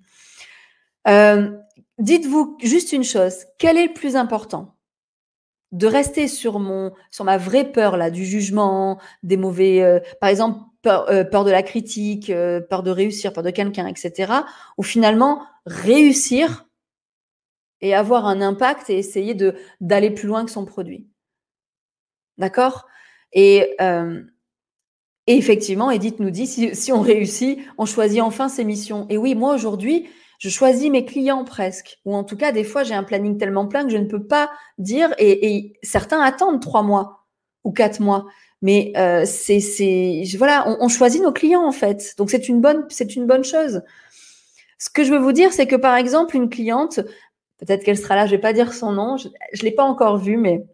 Euh, dites-vous juste une chose, quel est le plus important? De rester sur mon sur ma vraie peur là du jugement des mauvais euh, par exemple peur, euh, peur, de la critique euh, peur de réussir peur de quelqu'un etc ou finalement réussir et avoir un impact et essayer de d'aller plus loin que son produit. D'accord? Et, et effectivement Edith nous dit si, si on réussit on choisit enfin ses missions. Et oui moi aujourd'hui je choisis mes clients presque. Ou en tout cas, des fois, j'ai un planning tellement plein que je ne peux pas dire. Et, certains attendent trois mois ou quatre mois. Mais euh, c'est, voilà, on, choisit nos clients en fait. Donc c'est une bonne, chose. Ce que je veux vous dire, c'est que par exemple, une cliente, peut-être qu'elle sera là, je vais pas dire son nom, je, ne l'ai pas encore vue, mais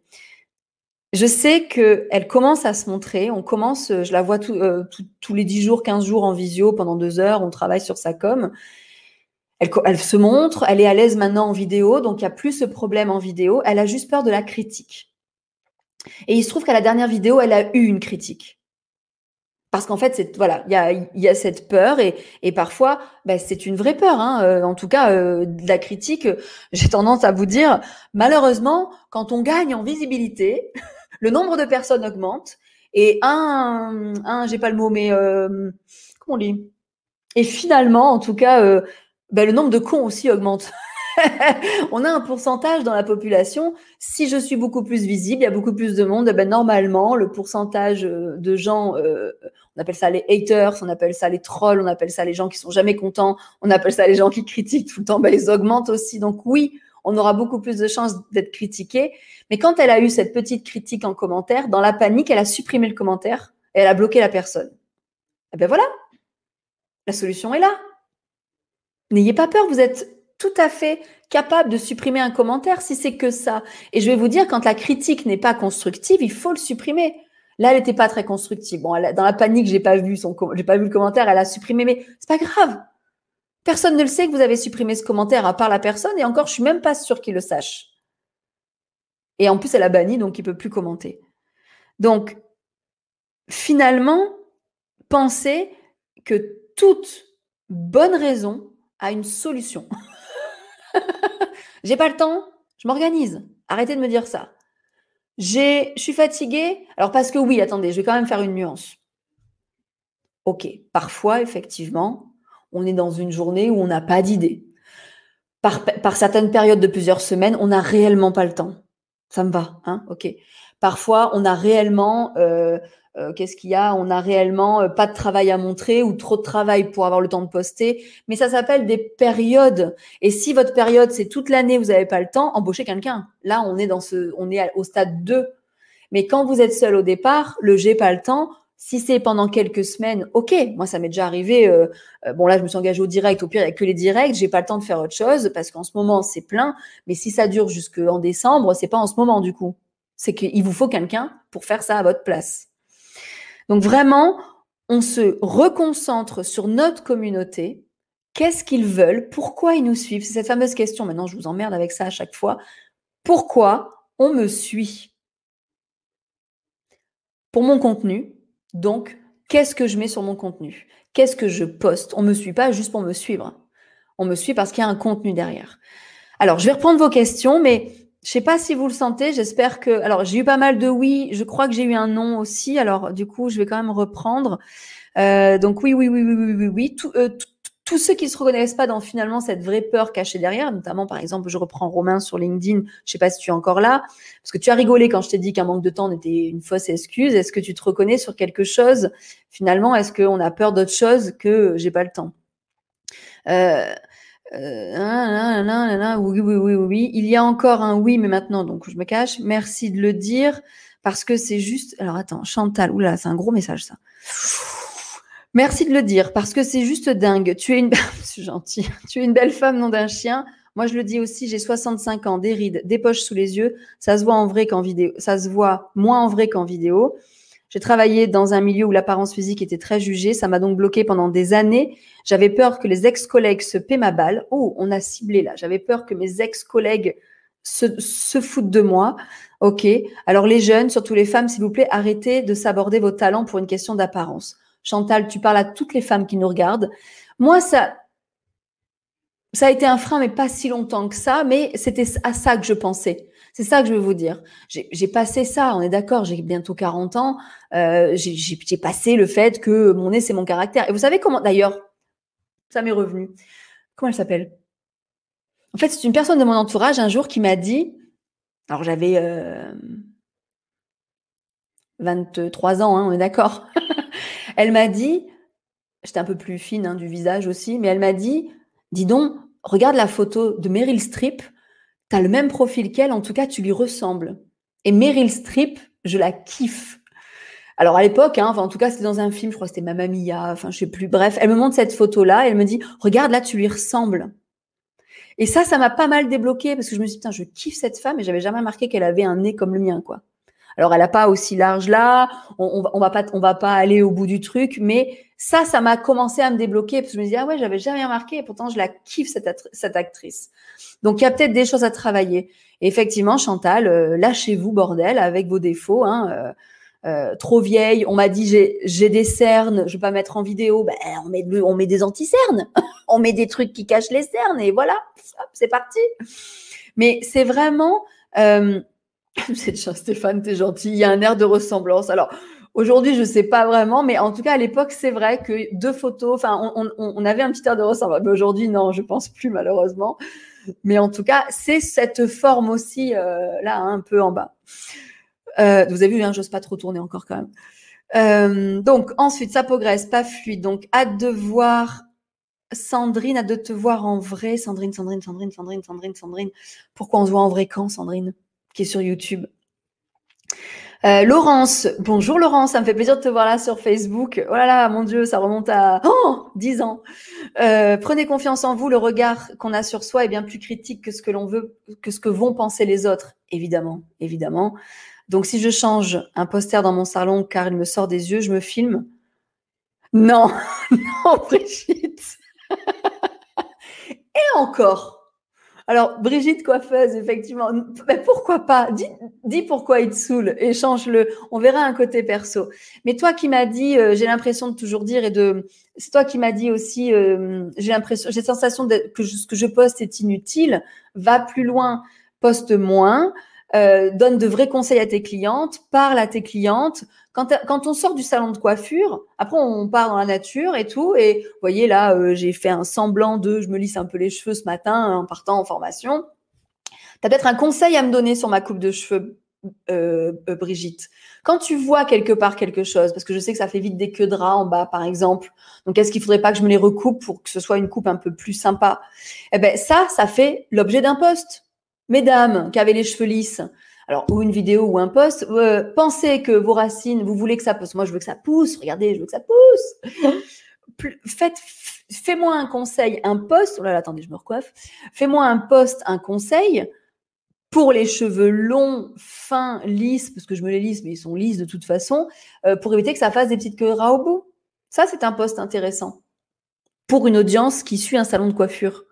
je sais qu'elle commence à se montrer. On commence, je la vois euh, tous les 10 jours, 15 jours en visio pendant deux heures. On travaille sur sa com. Elle, se montre, elle est à l'aise maintenant en vidéo, donc il n'y a plus ce problème en vidéo. Elle a juste peur de la critique. Et il se trouve qu'à la dernière vidéo, elle a eu une critique. Parce qu'en fait, c'est voilà, il y a, cette peur et, parfois, ben, c'est une vraie peur. Hein. Euh, en tout cas, euh, la critique, j'ai tendance à vous dire, malheureusement, quand on gagne en visibilité, le nombre de personnes augmente et un, un j'ai pas le mot, mais euh, comment on dit? Et finalement, en tout cas, ben, le nombre de cons aussi augmente. on a un pourcentage dans la population. Si je suis beaucoup plus visible, il y a beaucoup plus de monde. Ben, normalement, le pourcentage euh, de gens, euh, on appelle ça les haters, on appelle ça les trolls, on appelle ça les gens qui sont jamais contents, on appelle ça les gens qui critiquent tout le temps. Ben, ils augmentent aussi. Donc oui, on aura beaucoup plus de chances d'être critiqué. Mais quand elle a eu cette petite critique en commentaire, dans la panique, elle a supprimé le commentaire et elle a bloqué la personne. Et ben voilà, la solution est là. N'ayez pas peur, vous êtes tout à fait capable de supprimer un commentaire si c'est que ça. Et je vais vous dire, quand la critique n'est pas constructive, il faut le supprimer. Là, elle n'était pas très constructive. Bon, dans la panique, j'ai pas vu son, j'ai pas vu le commentaire, elle a supprimé, mais c'est pas grave. Personne ne le sait que vous avez supprimé ce commentaire à part la personne, et encore, je suis même pas sûre qu'il le sache. Et en plus, elle a banni, donc il peut plus commenter. Donc, finalement, pensez que toute bonne raison à une solution. J'ai pas le temps, je m'organise. Arrêtez de me dire ça. J'ai, je suis fatiguée. Alors parce que oui, attendez, je vais quand même faire une nuance. Ok, parfois effectivement, on est dans une journée où on n'a pas d'idée. Par, certaines périodes de plusieurs semaines, on n'a réellement pas le temps. Ça me va, hein Ok. Parfois, on a réellement euh, euh, qu'est-ce qu'il y a? On a réellement euh, pas de travail à montrer ou trop de travail pour avoir le temps de poster. Mais ça s'appelle des périodes. Et si votre période c'est toute l'année, vous n'avez pas le temps, embauchez quelqu'un. Là, on est dans ce, on est au stade 2. Mais quand vous êtes seul au départ, le j'ai pas le temps. Si c'est pendant quelques semaines, ok. Moi, ça m'est déjà arrivé. Euh, bon, là, je me suis engagée au direct. Au pire, il n'y a que les directs. J'ai pas le temps de faire autre chose parce qu'en ce moment, c'est plein. Mais si ça dure jusqu'en décembre, c'est pas en ce moment du coup. C'est qu'il vous faut quelqu'un pour faire ça à votre place. Donc vraiment, on se reconcentre sur notre communauté. Qu'est-ce qu'ils veulent? Pourquoi ils nous suivent? C'est cette fameuse question. Maintenant, je vous emmerde avec ça à chaque fois. Pourquoi on me suit? Pour mon contenu. Donc, qu'est-ce que je mets sur mon contenu? Qu'est-ce que je poste? On ne me suit pas juste pour me suivre. On me suit parce qu'il y a un contenu derrière. Alors, je vais reprendre vos questions, mais je sais pas si vous le sentez. J'espère que. Alors, j'ai eu pas mal de oui. Je crois que j'ai eu un non aussi. Alors, du coup, je vais quand même reprendre. Euh, donc, oui, oui, oui, oui, oui, oui, oui. Tout, euh, tous ceux qui se reconnaissent pas dans finalement cette vraie peur cachée derrière, notamment par exemple, je reprends Romain sur LinkedIn, je sais pas si tu es encore là, parce que tu as rigolé quand je t'ai dit qu'un manque de temps n'était une fausse excuse. Est-ce que tu te reconnais sur quelque chose? Finalement, est-ce qu'on a peur d'autre chose que j'ai pas le temps? Euh, euh, oui, oui, oui, oui. Il y a encore un oui, mais maintenant, donc je me cache. Merci de le dire parce que c'est juste. Alors attends, Chantal, oula, c'est un gros message ça. Merci de le dire parce que c'est juste dingue. Tu es une, gentil. Tu es une belle femme, nom d'un chien. Moi, je le dis aussi, j'ai 65 ans, des rides, des poches sous les yeux. Ça se voit en vrai qu'en vidéo. Ça se voit moins en vrai qu'en vidéo. J'ai travaillé dans un milieu où l'apparence physique était très jugée. Ça m'a donc bloqué pendant des années. J'avais peur que les ex-collègues se paient ma balle. Oh, on a ciblé là. J'avais peur que mes ex-collègues se, se foutent de moi. Ok. Alors les jeunes, surtout les femmes, s'il vous plaît, arrêtez de s'aborder vos talents pour une question d'apparence. Chantal, tu parles à toutes les femmes qui nous regardent. Moi, ça, ça a été un frein, mais pas si longtemps que ça, mais c'était à ça que je pensais. C'est ça que je veux vous dire. J'ai passé ça, on est d'accord, j'ai bientôt 40 ans. Euh, j'ai passé le fait que mon nez, c'est mon caractère. Et vous savez comment, d'ailleurs, ça m'est revenu. Comment elle s'appelle? En fait, c'est une personne de mon entourage un jour qui m'a dit, alors j'avais 23 euh, ans, hein, on est d'accord. Elle m'a dit, j'étais un peu plus fine hein, du visage aussi, mais elle m'a dit, dis donc, regarde la photo de Meryl Streep, tu as le même profil qu'elle, en tout cas, tu lui ressembles. Et Meryl Streep, je la kiffe. Alors à l'époque, hein, en tout cas, c'était dans un film, je crois que c'était Mamma Mia, enfin je sais plus. Bref, elle me montre cette photo-là, et elle me dit, regarde là, tu lui ressembles. Et ça, ça m'a pas mal débloqué parce que je me suis dit, putain, je kiffe cette femme et j'avais jamais remarqué qu'elle avait un nez comme le mien, quoi. Alors, elle n'a pas aussi large là. On, on, va pas, on va pas aller au bout du truc, mais ça, ça m'a commencé à me débloquer parce que je me disais ah ouais, j'avais jamais remarqué. Et pourtant, je la kiffe cette, actrice. Donc, il y a peut-être des choses à travailler. Effectivement, Chantal, euh, lâchez-vous bordel avec vos défauts. Hein, euh, euh, trop vieille, on m'a dit j'ai des cernes, je vais pas mettre en vidéo. Ben, on met on met des anti-cernes, on met des trucs qui cachent les cernes et voilà, c'est parti. Mais c'est vraiment c'est Stéphane, t'es gentil. Il y a un air de ressemblance. Alors, aujourd'hui, je ne sais pas vraiment, mais en tout cas, à l'époque, c'est vrai que deux photos, enfin, on, avait un petit air de ressemblance. Mais aujourd'hui, non, je pense plus, malheureusement. Mais en tout cas, c'est cette forme aussi, euh, là, un peu en bas. Euh, vous avez vu, hein, j'ose pas trop tourner encore quand même. Euh, donc, ensuite, ça progresse, pas fluide. Donc, hâte de voir Sandrine, hâte de te voir en vrai. Sandrine, Sandrine, Sandrine, Sandrine, Sandrine, Sandrine. Pourquoi on se voit en vrai quand, Sandrine? Qui est sur YouTube. Euh, Laurence, bonjour Laurence, ça me fait plaisir de te voir là sur Facebook. Oh là là, mon Dieu, ça remonte à oh, 10 ans. Euh, prenez confiance en vous, le regard qu'on a sur soi est bien plus critique que ce que l'on veut, que ce que vont penser les autres, évidemment, évidemment. Donc si je change un poster dans mon salon car il me sort des yeux, je me filme. Non, non, Brigitte. Et encore, alors, Brigitte coiffeuse, effectivement, mais pourquoi pas? Dis, dis pourquoi il te saoule et change-le. On verra un côté perso. Mais toi qui m'as dit, euh, j'ai l'impression de toujours dire et de, c'est toi qui m'as dit aussi, euh, j'ai l'impression, j'ai sensation que ce que je poste est inutile. Va plus loin, poste moins. Euh, donne de vrais conseils à tes clientes, parle à tes clientes. Quand, quand, on sort du salon de coiffure, après on part dans la nature et tout. Et vous voyez là, euh, j'ai fait un semblant de, je me lisse un peu les cheveux ce matin en partant en formation. Tu as peut-être un conseil à me donner sur ma coupe de cheveux, euh, Brigitte. Quand tu vois quelque part quelque chose, parce que je sais que ça fait vite des queues de rats en bas, par exemple. Donc, est-ce qu'il faudrait pas que je me les recoupe pour que ce soit une coupe un peu plus sympa? Eh ben, ça, ça fait l'objet d'un poste. Mesdames qui avez les cheveux lisses, alors ou une vidéo ou un post, euh, pensez que vos racines, vous voulez que ça pousse. Moi, je veux que ça pousse. Regardez, je veux que ça pousse. Faites, fais-moi un conseil, un post. Oh là là, attendez, je me recoiffe. Fais-moi un post, un conseil pour les cheveux longs, fins, lisses, parce que je me les lisse, mais ils sont lisses de toute façon, euh, pour éviter que ça fasse des petites queues au bout. Ça, c'est un post intéressant pour une audience qui suit un salon de coiffure.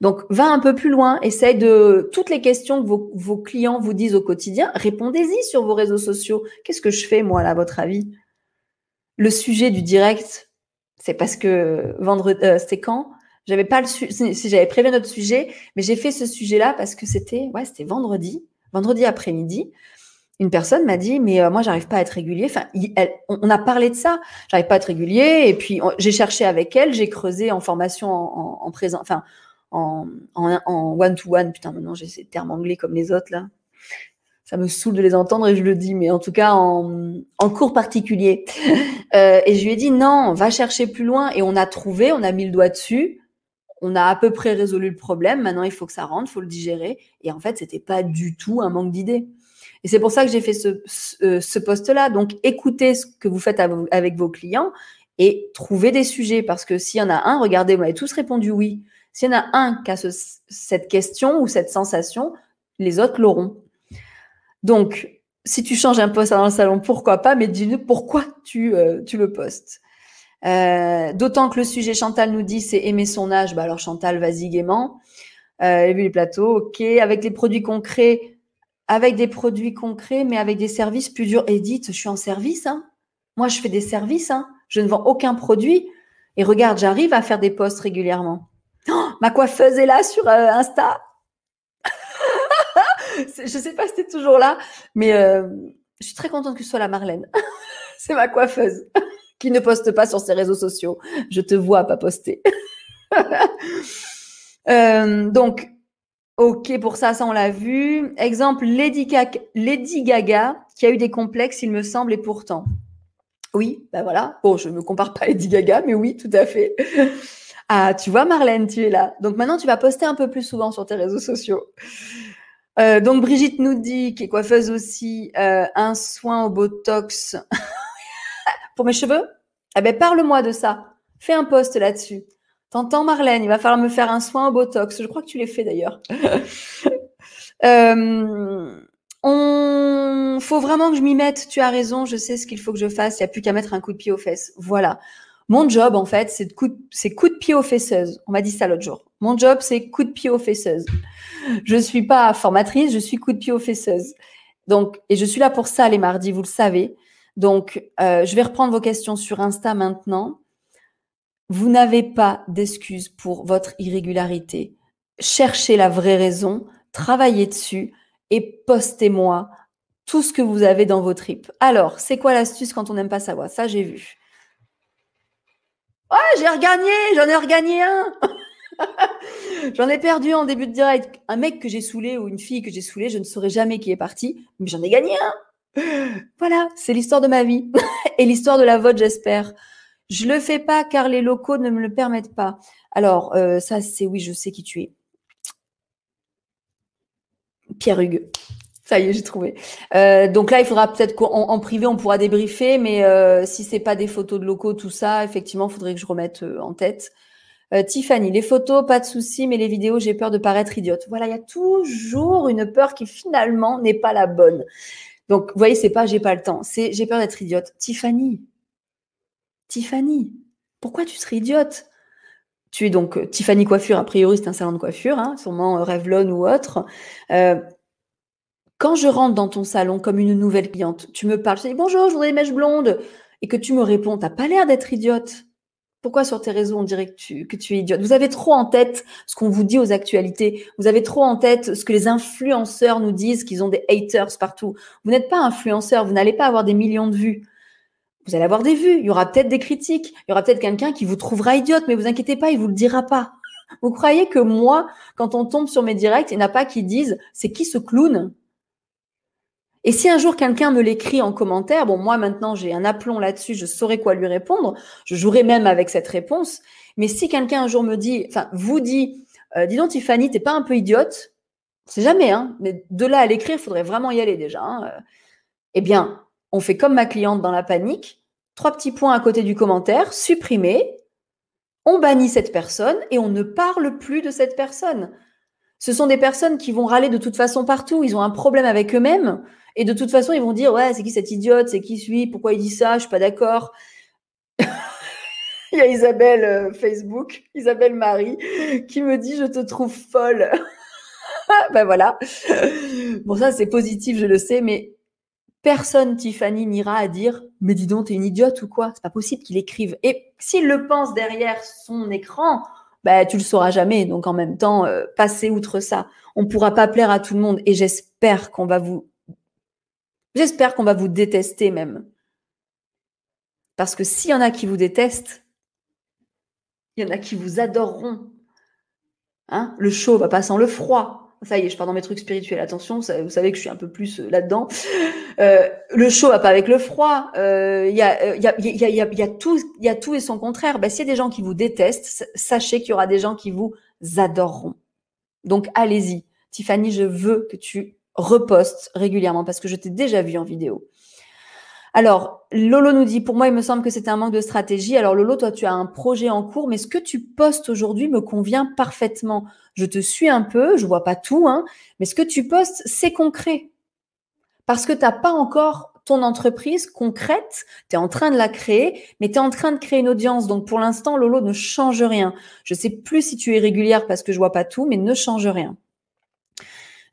Donc, va un peu plus loin, essaye de toutes les questions que vos, clients vous disent au quotidien, répondez-y sur vos réseaux sociaux. Qu'est-ce que je fais, moi, là, à votre avis? Le sujet du direct, c'est parce que vendredi, euh, c'était quand? J'avais pas le si j'avais prévu notre sujet, mais j'ai fait ce sujet-là parce que c'était ouais, c'était vendredi, vendredi après-midi. Une personne m'a dit mais euh, moi j'arrive pas à être régulier. Enfin, on, a parlé de ça. J'arrive pas à être régulier et puis j'ai cherché avec elle, j'ai creusé en formation en, en, présent, enfin en one to one. Putain, maintenant j'ai ces termes anglais comme les autres là ça me saoule de les entendre et je le dis, mais en tout cas en, cours particulier. Euh, et je lui ai dit non, va chercher plus loin. Et on a trouvé, on a mis le doigt dessus, on a à peu près résolu le problème. Maintenant, il faut que ça rentre, il faut le digérer. Et en fait, c'était pas du tout un manque d'idées. Et c'est pour ça que j'ai fait ce, ce, poste-là. Donc, écoutez ce que vous faites avec vos clients et trouvez des sujets. Parce que s'il y en a un, regardez, vous avez tous répondu oui. S'il y en a un qui a cette question ou cette sensation, les autres l'auront. Donc, si tu changes un poste dans le salon, pourquoi pas, mais dis-nous pourquoi tu, euh, tu le postes. Euh, d'autant que le sujet Chantal nous dit c'est aimer son âge. Bah alors Chantal, vas-y gaiement. Euh, les plateaux, ok. Avec les produits concrets, avec des produits concrets, mais avec des services plus durs. Edith, je suis en service. Hein. Moi, je fais des services. Hein. Je ne vends aucun produit. Et regarde, j'arrive à faire des posts régulièrement. Oh, ma coiffeuse est là sur euh, Insta. je sais pas si t'es toujours là, mais euh, je suis très contente que ce soit la Marlène. c'est ma coiffeuse qui ne poste pas sur ses réseaux sociaux. Je te vois pas poster. Euh, donc, ok, pour ça, ça on l'a vu. Exemple, Lady, Lady Gaga, qui a eu des complexes, il me semble, et pourtant. Oui, ben voilà. Bon, je ne me compare pas à Lady Gaga, mais oui, tout à fait. Ah, tu vois, Marlène, tu es là. Donc maintenant, tu vas poster un peu plus souvent sur tes réseaux sociaux. Euh, donc Brigitte nous dit, qui est coiffeuse aussi, euh, un soin au Botox pour mes cheveux? Eh ben parle-moi de ça. Fais un post là-dessus. T'entends Marlène, il va falloir me faire un soin au Botox. Je crois que tu l'as fait d'ailleurs. euh, on faut vraiment que je m'y mette. Tu as raison, je sais ce qu'il faut que je fasse. Il n'y a plus qu'à mettre un coup de pied aux fesses. Voilà. Mon job, en fait, c'est coup, de, coup de pied aux fesseuses. On m'a dit ça l'autre jour. Mon job, c'est coup de pied aux fesseuses. Je suis pas formatrice, je suis coup de pied aux fesseuses. Donc, et je suis là pour ça les mardis, vous le savez. Donc, euh, je vais reprendre vos questions sur Insta maintenant. Vous n'avez pas d'excuses pour votre irrégularité. Cherchez la vraie raison, travaillez dessus et postez-moi tout ce que vous avez dans vos tripes. Alors, c'est quoi l'astuce quand on n'aime pas savoir Ça, j'ai vu. Ouais, j'ai regagné, j'en ai regagné un. j'en ai perdu en début de direct. Un mec que j'ai saoulé ou une fille que j'ai saoulé, je ne saurais jamais qui est parti, mais j'en ai gagné un. Voilà, c'est l'histoire de ma vie et l'histoire de la vôtre, j'espère. Je le fais pas car les locaux ne me le permettent pas. Alors, euh, ça, c'est oui, je sais qui tu es. Pierre Hugues. Ça y est, j'ai trouvé. Euh, donc là, il faudra peut-être qu'en privé, on pourra débriefer, mais euh, si c'est pas des photos de locaux, tout ça, effectivement, il faudrait que je remette en tête. Euh, Tiffany, les photos, pas de souci, mais les vidéos, j'ai peur de paraître idiote. Voilà, il y a toujours une peur qui finalement n'est pas la bonne. Donc, vous voyez, c'est pas j'ai pas le temps, c'est j'ai peur d'être idiote. Tiffany, Tiffany, pourquoi tu serais idiote? Tu es donc euh, Tiffany Coiffure, a priori c'est un salon de coiffure, hein, sûrement euh, Revlon ou autre. Quand je rentre dans ton salon comme une nouvelle cliente, tu me parles, je dis bonjour, je voudrais des mèches blondes, et que tu me réponds, t'as pas l'air d'être idiote. Pourquoi sur tes réseaux on dirait que tu, que tu es idiote? Vous avez trop en tête ce qu'on vous dit aux actualités. Vous avez trop en tête ce que les influenceurs nous disent, qu'ils ont des haters partout. Vous n'êtes pas influenceur, vous n'allez pas avoir des millions de vues. Vous allez avoir des vues, il y aura peut-être des critiques, il y aura peut-être quelqu'un qui vous trouvera idiote, mais vous inquiétez pas, il vous le dira pas. Vous croyez que moi, quand on tombe sur mes directs, il n'y a pas qui disent c'est qui ce clown? Et si un jour quelqu'un me l'écrit en commentaire, bon, moi maintenant j'ai un aplomb là-dessus, je saurais quoi lui répondre, je jouerai même avec cette réponse. Mais si quelqu'un un jour me dit, enfin, vous dit, euh, dis donc Tiffany, t'es pas un peu idiote? C'est jamais, hein. Mais de là à l'écrire, il faudrait vraiment y aller déjà. Hein. Euh. Eh bien, on fait comme ma cliente dans la panique, trois petits points à côté du commentaire, supprimer, on bannit cette personne et on ne parle plus de cette personne. Ce sont des personnes qui vont râler de toute façon partout, ils ont un problème avec eux-mêmes. Et de toute façon, ils vont dire Ouais, c'est qui cette idiote? C'est qui celui? Pourquoi il dit ça? Je suis pas d'accord. il y a Isabelle euh, Facebook, Isabelle Marie, qui me dit Je te trouve folle. ben voilà. Bon, ça, c'est positif, je le sais, mais personne, Tiffany, n'ira à dire Mais dis donc, t'es une idiote ou quoi? C'est pas possible qu'il écrive. Et s'il le pense derrière son écran, bah, tu le sauras jamais. Donc en même temps, euh, passer outre ça. On ne pourra pas plaire à tout le monde. Et j'espère qu'on va vous, j'espère qu'on va vous détester même. Parce que s'il y en a qui vous détestent, il y en a qui vous adoreront. Hein? Le chaud va pas sans le froid. Ça y est, je pars dans mes trucs spirituels. Attention, vous savez que je suis un peu plus euh, là-dedans. Euh, le chaud va pas avec le froid. Il y, a, y, a, y, a, y, a, tout, il y a tout et son contraire. Ben, S'il y a des gens qui vous détestent, sachez qu'il y aura des gens qui vous adoreront. Donc allez-y. Tiffany, je veux que tu repostes régulièrement parce que je t'ai déjà vu en vidéo. Alors, Lolo nous dit, pour moi, il me semble que c'est un manque de stratégie. Alors, Lolo, toi, tu as un projet en cours, mais ce que tu postes aujourd'hui me convient parfaitement. Je te suis un peu, je vois pas tout, hein, mais ce que tu postes, c'est concret. Parce que tu n'as pas encore ton entreprise concrète, tu es en train de la créer, mais tu es en train de créer une audience. Donc, pour l'instant, Lolo ne change rien. Je sais plus si tu es régulière parce que je vois pas tout, mais ne change rien.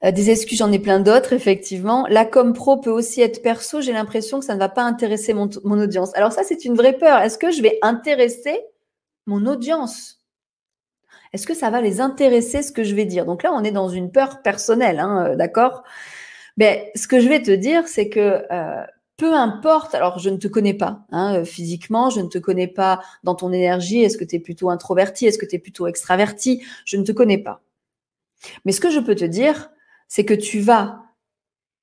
Euh, des excuses, j'en ai plein d'autres, effectivement. La com pro peut aussi être perso. J'ai l'impression que ça ne va pas intéresser mon, audience. Alors ça, c'est une vraie peur. Est-ce que je vais intéresser mon audience? Est-ce que ça va les intéresser ce que je vais dire? Donc là, on est dans une peur personnelle, hein, euh, d'accord? Mais ben, ce que je vais te dire, c'est que euh, peu importe, alors je ne te connais pas hein, physiquement, je ne te connais pas dans ton énergie, est-ce que tu es plutôt introverti, est-ce que tu es plutôt extraverti, je ne te connais pas. Mais ce que je peux te dire, c'est que tu vas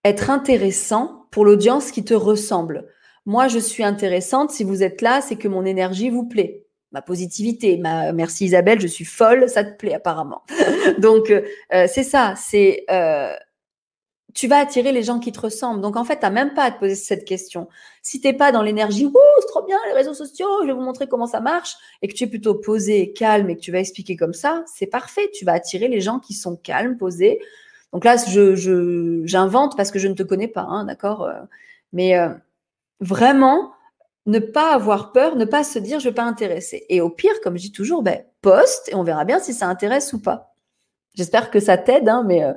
être intéressant pour l'audience qui te ressemble. Moi, je suis intéressante. Si vous êtes là, c'est que mon énergie vous plaît. Ma positivité, ma merci Isabelle, je suis folle, ça te plaît apparemment. Donc euh, c'est ça, euh, tu vas attirer les gens qui te ressemblent. Donc en fait, tu n'as même pas à te poser cette question. Si tu n'es pas dans l'énergie, ouh, c'est trop bien les réseaux sociaux, je vais vous montrer comment ça marche, et que tu es plutôt posé, calme et que tu vas expliquer comme ça, c'est parfait. Tu vas attirer les gens qui sont calmes, posés, donc là, j'invente parce que je ne te connais pas, hein, d'accord euh. Mais euh, vraiment, ne pas avoir peur, ne pas se dire je ne vais pas intéresser. Et au pire, comme je dis toujours, ben, poste et on verra bien si ça intéresse ou pas. J'espère que ça t'aide, hein, mais euh,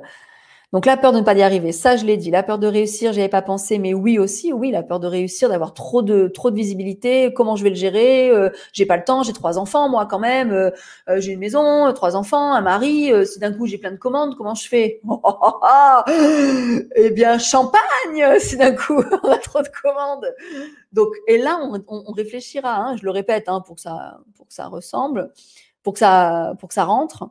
donc la peur de ne pas y arriver, ça je l'ai dit. La peur de réussir, j'y avais pas pensé, mais oui aussi, oui, la peur de réussir, d'avoir trop de trop de visibilité. Comment je vais le gérer? Euh, J'ai pas le temps, j'ai trois enfants moi quand même. Euh, euh, j'ai une maison, trois enfants, un mari. si d'un coup j'ai plein de commandes, comment je fais? Eh bien champagne. Si d'un coup on a trop de commandes. Donc et là on, on, réfléchira. Hein, je le répète hein, pour que ça pour que ça ressemble, pour que ça pour que ça rentre.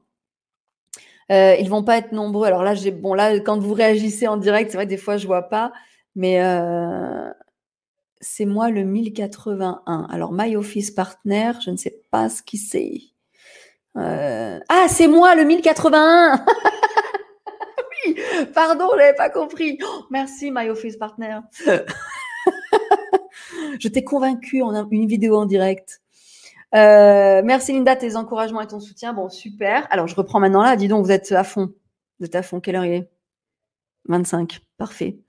Euh, ils vont pas être nombreux. Alors là, j'ai bon là quand vous réagissez en direct, c'est vrai des fois je vois pas, mais euh, c'est moi le 1081. Alors My Office Partner, je ne sais pas ce qui c'est. Euh, ah, c'est moi le 1081. oui, pardon, je n'avais pas compris. Oh, merci My Office Partner. je t'ai convaincu en une vidéo en direct. Euh, merci Linda, tes encouragements et ton soutien. Bon, super. Alors, je reprends maintenant là. Dis donc, vous êtes à fond. Vous êtes à fond. Quelle heure il est? 25. Parfait.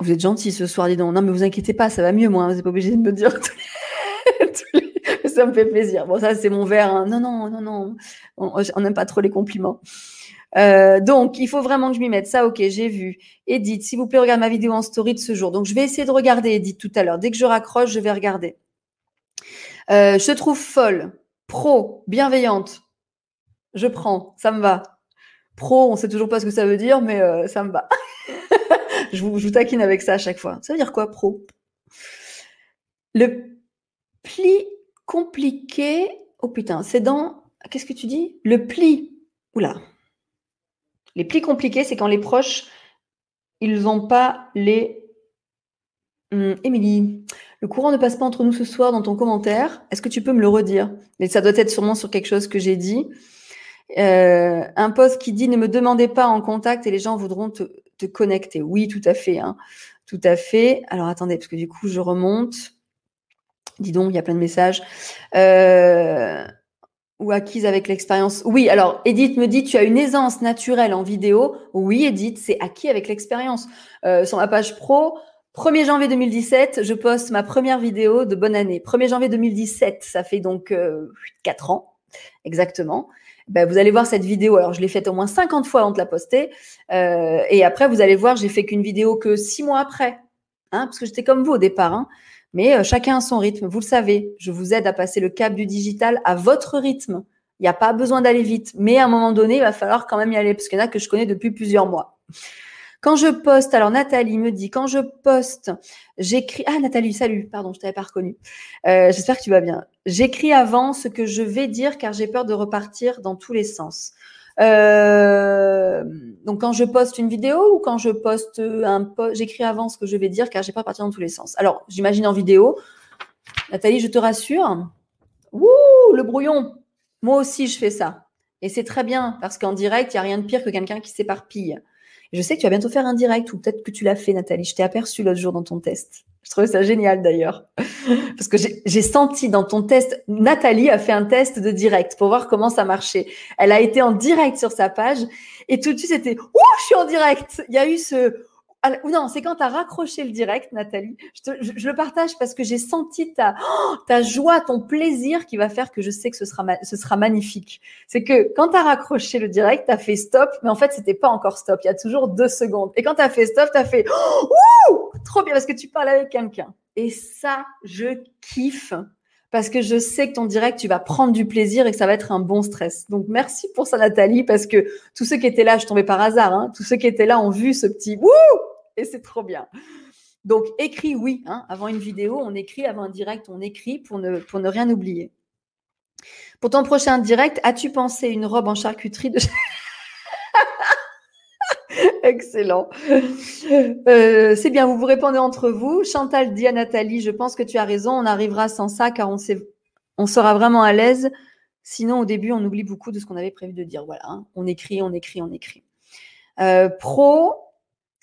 Vous êtes gentil ce soir, dis donc. Non, mais vous inquiétez pas, ça va mieux, moi. Vous n'êtes pas obligé de me dire Ça me fait plaisir. Bon, ça, c'est mon verre. Hein. Non, non, non, non. On n'aime pas trop les compliments. Euh, donc, il faut vraiment que je m'y mette. Ça, ok, j'ai vu. Edith, s'il vous plaît, regarde ma vidéo en story de ce jour. Donc, je vais essayer de regarder Edith tout à l'heure. Dès que je raccroche, je vais regarder. Euh, je te trouve folle, pro, bienveillante. Je prends, ça me va. Pro, on sait toujours pas ce que ça veut dire, mais euh, ça me va. je, vous, je taquine avec ça à chaque fois. Ça veut dire quoi, pro? Le pli compliqué. Oh putain, c'est dans. Qu'est-ce que tu dis? Le pli. Oula. Les plis compliqués, c'est quand les proches, ils n'ont pas les. Hum, Émilie, le courant ne passe pas entre nous ce soir dans ton commentaire. Est-ce que tu peux me le redire? Mais ça doit être sûrement sur quelque chose que j'ai dit. Euh, un post qui dit ne me demandez pas en contact et les gens voudront te, connecter. Oui, tout à fait. Hein. Tout à fait. Alors attendez, parce que du coup, je remonte. Dis donc, il y a plein de messages. Euh, ou acquise avec l'expérience. Oui, alors Edith me dit, tu as une aisance naturelle en vidéo. Oui, Edith, c'est acquis avec l'expérience. Euh, sur ma page pro, 1er janvier 2017, je poste ma première vidéo de bonne année. 1er janvier 2017, ça fait donc euh, 4 ans exactement. Ben, vous allez voir cette vidéo. Alors, je l'ai faite au moins 50 fois avant de la poster. Euh, et après, vous allez voir, j'ai fait qu'une vidéo que 6 mois après. Hein, parce que j'étais comme vous au départ. Hein. Mais euh, chacun a son rythme. Vous le savez, je vous aide à passer le cap du digital à votre rythme. Il n'y a pas besoin d'aller vite, mais à un moment donné, il va falloir quand même y aller parce qu'il y en a que je connais depuis plusieurs mois. Quand je poste, alors Nathalie me dit, quand je poste, j'écris. Ah Nathalie, salut, pardon, je t'avais pas reconnu. Euh, j'espère que tu vas bien. J'écris avant ce que je vais dire car j'ai peur de repartir dans tous les sens. Euh, donc quand je poste une vidéo ou quand je poste un post, j'écris avant ce que je vais dire car j'ai pas partir dans tous les sens. Alors j'imagine en vidéo. Nathalie, je te rassure. Ouh, le brouillon. Moi aussi, je fais ça. Et c'est très bien parce qu'en direct, il n'y a rien de pire que quelqu'un qui s'éparpille. Je sais que tu vas bientôt faire un direct ou peut-être que tu l'as fait, Nathalie. Je t'ai aperçu l'autre jour dans ton test. Je trouvais ça génial d'ailleurs. Parce que j'ai senti dans ton test, Nathalie a fait un test de direct pour voir comment ça marchait. Elle a été en direct sur sa page et tout de suite c'était Ouh, je suis en direct. Il y a eu ce ou non, c'est quand tu as raccroché le direct, Nathalie. Je, le partage parce que j'ai senti ta, ta joie, ton plaisir qui va faire que je sais que ce sera, ce sera magnifique. C'est que quand tu as raccroché le direct, tu as fait stop, mais en fait, c'était pas encore stop. Il y a toujours deux secondes. Et quand tu as fait stop, tu as fait Ouh, trop bien parce que tu parles avec quelqu'un. Et ça, je kiffe parce que je sais que ton direct, tu vas prendre du plaisir et que ça va être un bon stress. Donc, merci pour ça, Nathalie, parce que tous ceux qui étaient là, je tombais par hasard, hein, tous ceux qui étaient là ont vu ce petit Wouh et c'est trop bien. Donc, écris oui. Hein, avant une vidéo, on écrit. Avant un direct, on écrit pour ne, rien oublier. Pour ton prochain direct, as-tu pensé une robe en charcuterie de... Excellent. Euh, c'est bien, vous vous répondez entre vous. Chantal dit à Nathalie, je pense que tu as raison, on arrivera sans ça car on, on sera vraiment à l'aise. Sinon, au début, on oublie beaucoup de ce qu'on avait prévu de dire. Voilà, hein. on écrit, on écrit, on écrit. Euh, pro,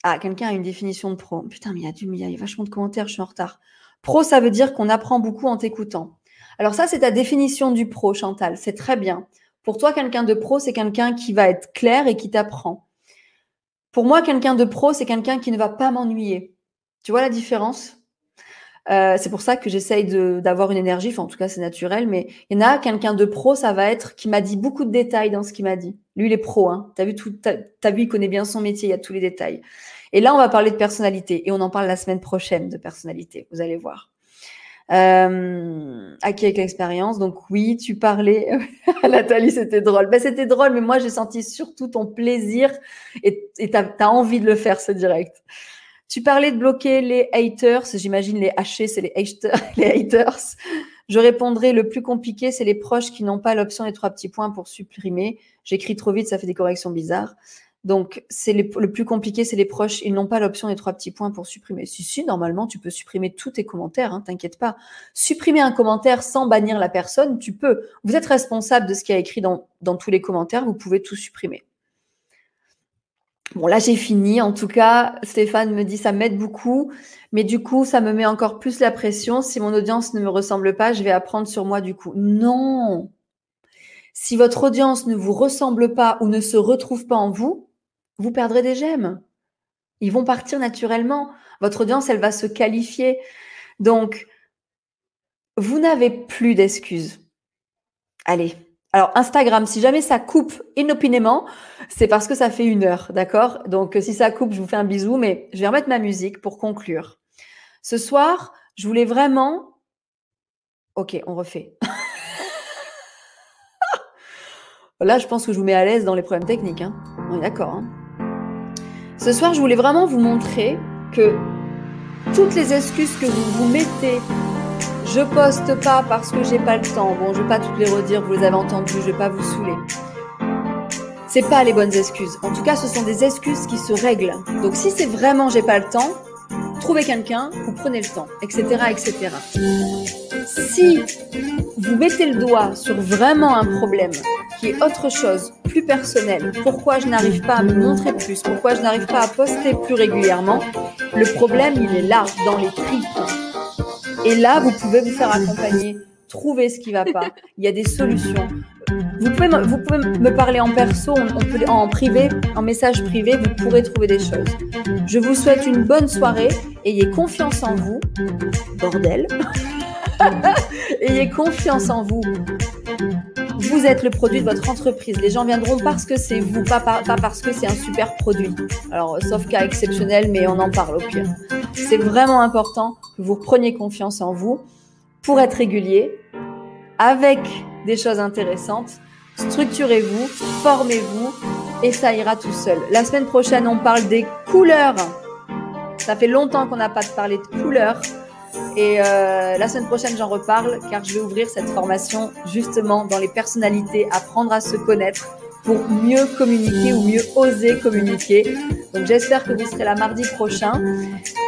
ah, quelqu'un a une définition de pro. Putain, mais il y a du, il y a vachement de commentaires, je suis en retard. Pro, ça veut dire qu'on apprend beaucoup en t'écoutant. Alors ça, c'est ta définition du pro, Chantal. C'est très bien. Pour toi, quelqu'un de pro, c'est quelqu'un qui va être clair et qui t'apprend. Pour moi, quelqu'un de pro, c'est quelqu'un qui ne va pas m'ennuyer. Tu vois la différence? Euh, c'est pour ça que j'essaye d'avoir une énergie, enfin en tout cas c'est naturel, mais il y en a quelqu'un de pro, ça va être qui m'a dit beaucoup de détails dans ce qu'il m'a dit. Lui, il est pro, hein. T'as vu tout, t'as vu, il connaît bien son métier, il y a tous les détails. Et là, on va parler de personnalité et on en parle la semaine prochaine de personnalité. Vous allez voir. Euh, acquis avec l'expérience. Donc oui, tu parlais, Nathalie, c'était drôle. Ben, c'était drôle, mais moi j'ai senti surtout ton plaisir et tu as, envie de le faire ce direct. Tu parlais de bloquer les haters, j'imagine les hachés, c'est les haters. Je répondrai le plus compliqué, c'est les proches qui n'ont pas l'option des trois petits points pour supprimer. J'écris trop vite, ça fait des corrections bizarres. Donc, c'est le plus compliqué, c'est les proches. Ils n'ont pas l'option des trois petits points pour supprimer. Si, si, normalement, tu peux supprimer tous tes commentaires, hein, t'inquiète pas. Supprimer un commentaire sans bannir la personne, tu peux. Vous êtes responsable de ce qui a écrit dans tous les commentaires, vous pouvez tout supprimer. Bon, là, j'ai fini. En tout cas, Stéphane me dit ça m'aide beaucoup, mais du coup, ça me met encore plus la pression. Si mon audience ne me ressemble pas, je vais apprendre sur moi du coup. Non. Si votre audience ne vous ressemble pas ou ne se retrouve pas en vous, vous perdrez des j'aime. Ils vont partir naturellement. Votre audience, elle va se qualifier. Donc, vous n'avez plus d'excuses. Allez. Alors, Instagram, si jamais ça coupe inopinément, c'est parce que ça fait une heure, d'accord? Donc, si ça coupe, je vous fais un bisou, mais je vais remettre ma musique pour conclure. Ce soir, je voulais vraiment... Ok, on refait. Là, je pense que je vous mets à l'aise dans les problèmes techniques. Hein. On est d'accord. Hein ce soir, je voulais vraiment vous montrer que toutes les excuses que vous vous mettez, je poste pas parce que j'ai pas le temps. Bon, je vais pas toutes les redire, vous les avez entendues, je vais pas vous saouler. C'est pas les bonnes excuses. En tout cas, ce sont des excuses qui se règlent. Donc, si c'est vraiment j'ai pas le temps, trouvez quelqu'un ou prenez le temps, etc., etc. Si vous mettez le doigt sur vraiment un problème qui est autre chose, plus personnel, pourquoi je n'arrive pas à me montrer plus, pourquoi je n'arrive pas à poster plus régulièrement, le problème, il est là, dans les tripes. Et là, vous pouvez vous faire accompagner, trouver ce qui ne va pas. Il y a des solutions. Vous pouvez, me, vous pouvez me parler en perso, en privé, en message privé, vous pourrez trouver des choses. Je vous souhaite une bonne soirée, ayez confiance en vous, bordel. ayez confiance en vous. Vous êtes le produit de votre entreprise. Les gens viendront parce que c'est vous, pas, pas parce que c'est un super produit. Alors, sauf cas exceptionnel, mais on en parle au pire. C'est vraiment important que vous preniez confiance en vous pour être régulier, avec des choses intéressantes structurez-vous, formez-vous et ça ira tout seul. La semaine prochaine, on parle des couleurs. Ça fait longtemps qu'on n'a pas parlé de couleurs. Et euh, la semaine prochaine, j'en reparle car je vais ouvrir cette formation justement dans les personnalités, apprendre à se connaître pour mieux communiquer ou mieux oser communiquer. Donc j'espère que vous serez là mardi prochain.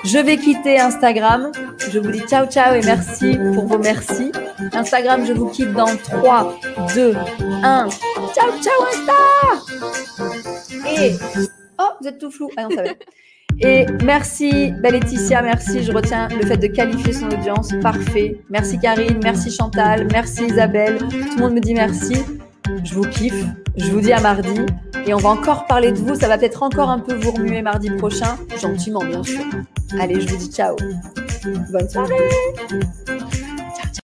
Je vais quitter Instagram. Je vous dis ciao ciao et merci pour vos merci. Instagram, je vous quitte dans 3, 2, 1. Ciao ciao Insta Et... Oh, vous êtes tout flou. Ah non, ça va. Et merci, Laetitia, merci. Je retiens le fait de qualifier son audience. Parfait. Merci Karine, merci Chantal, merci Isabelle. Tout le monde me dit merci. Je vous kiffe. Je vous dis à mardi. Et on va encore parler de vous. Ça va peut-être encore un peu vous remuer mardi prochain. Gentiment, bien sûr. Allez, je vous dis ciao. Bonne soirée.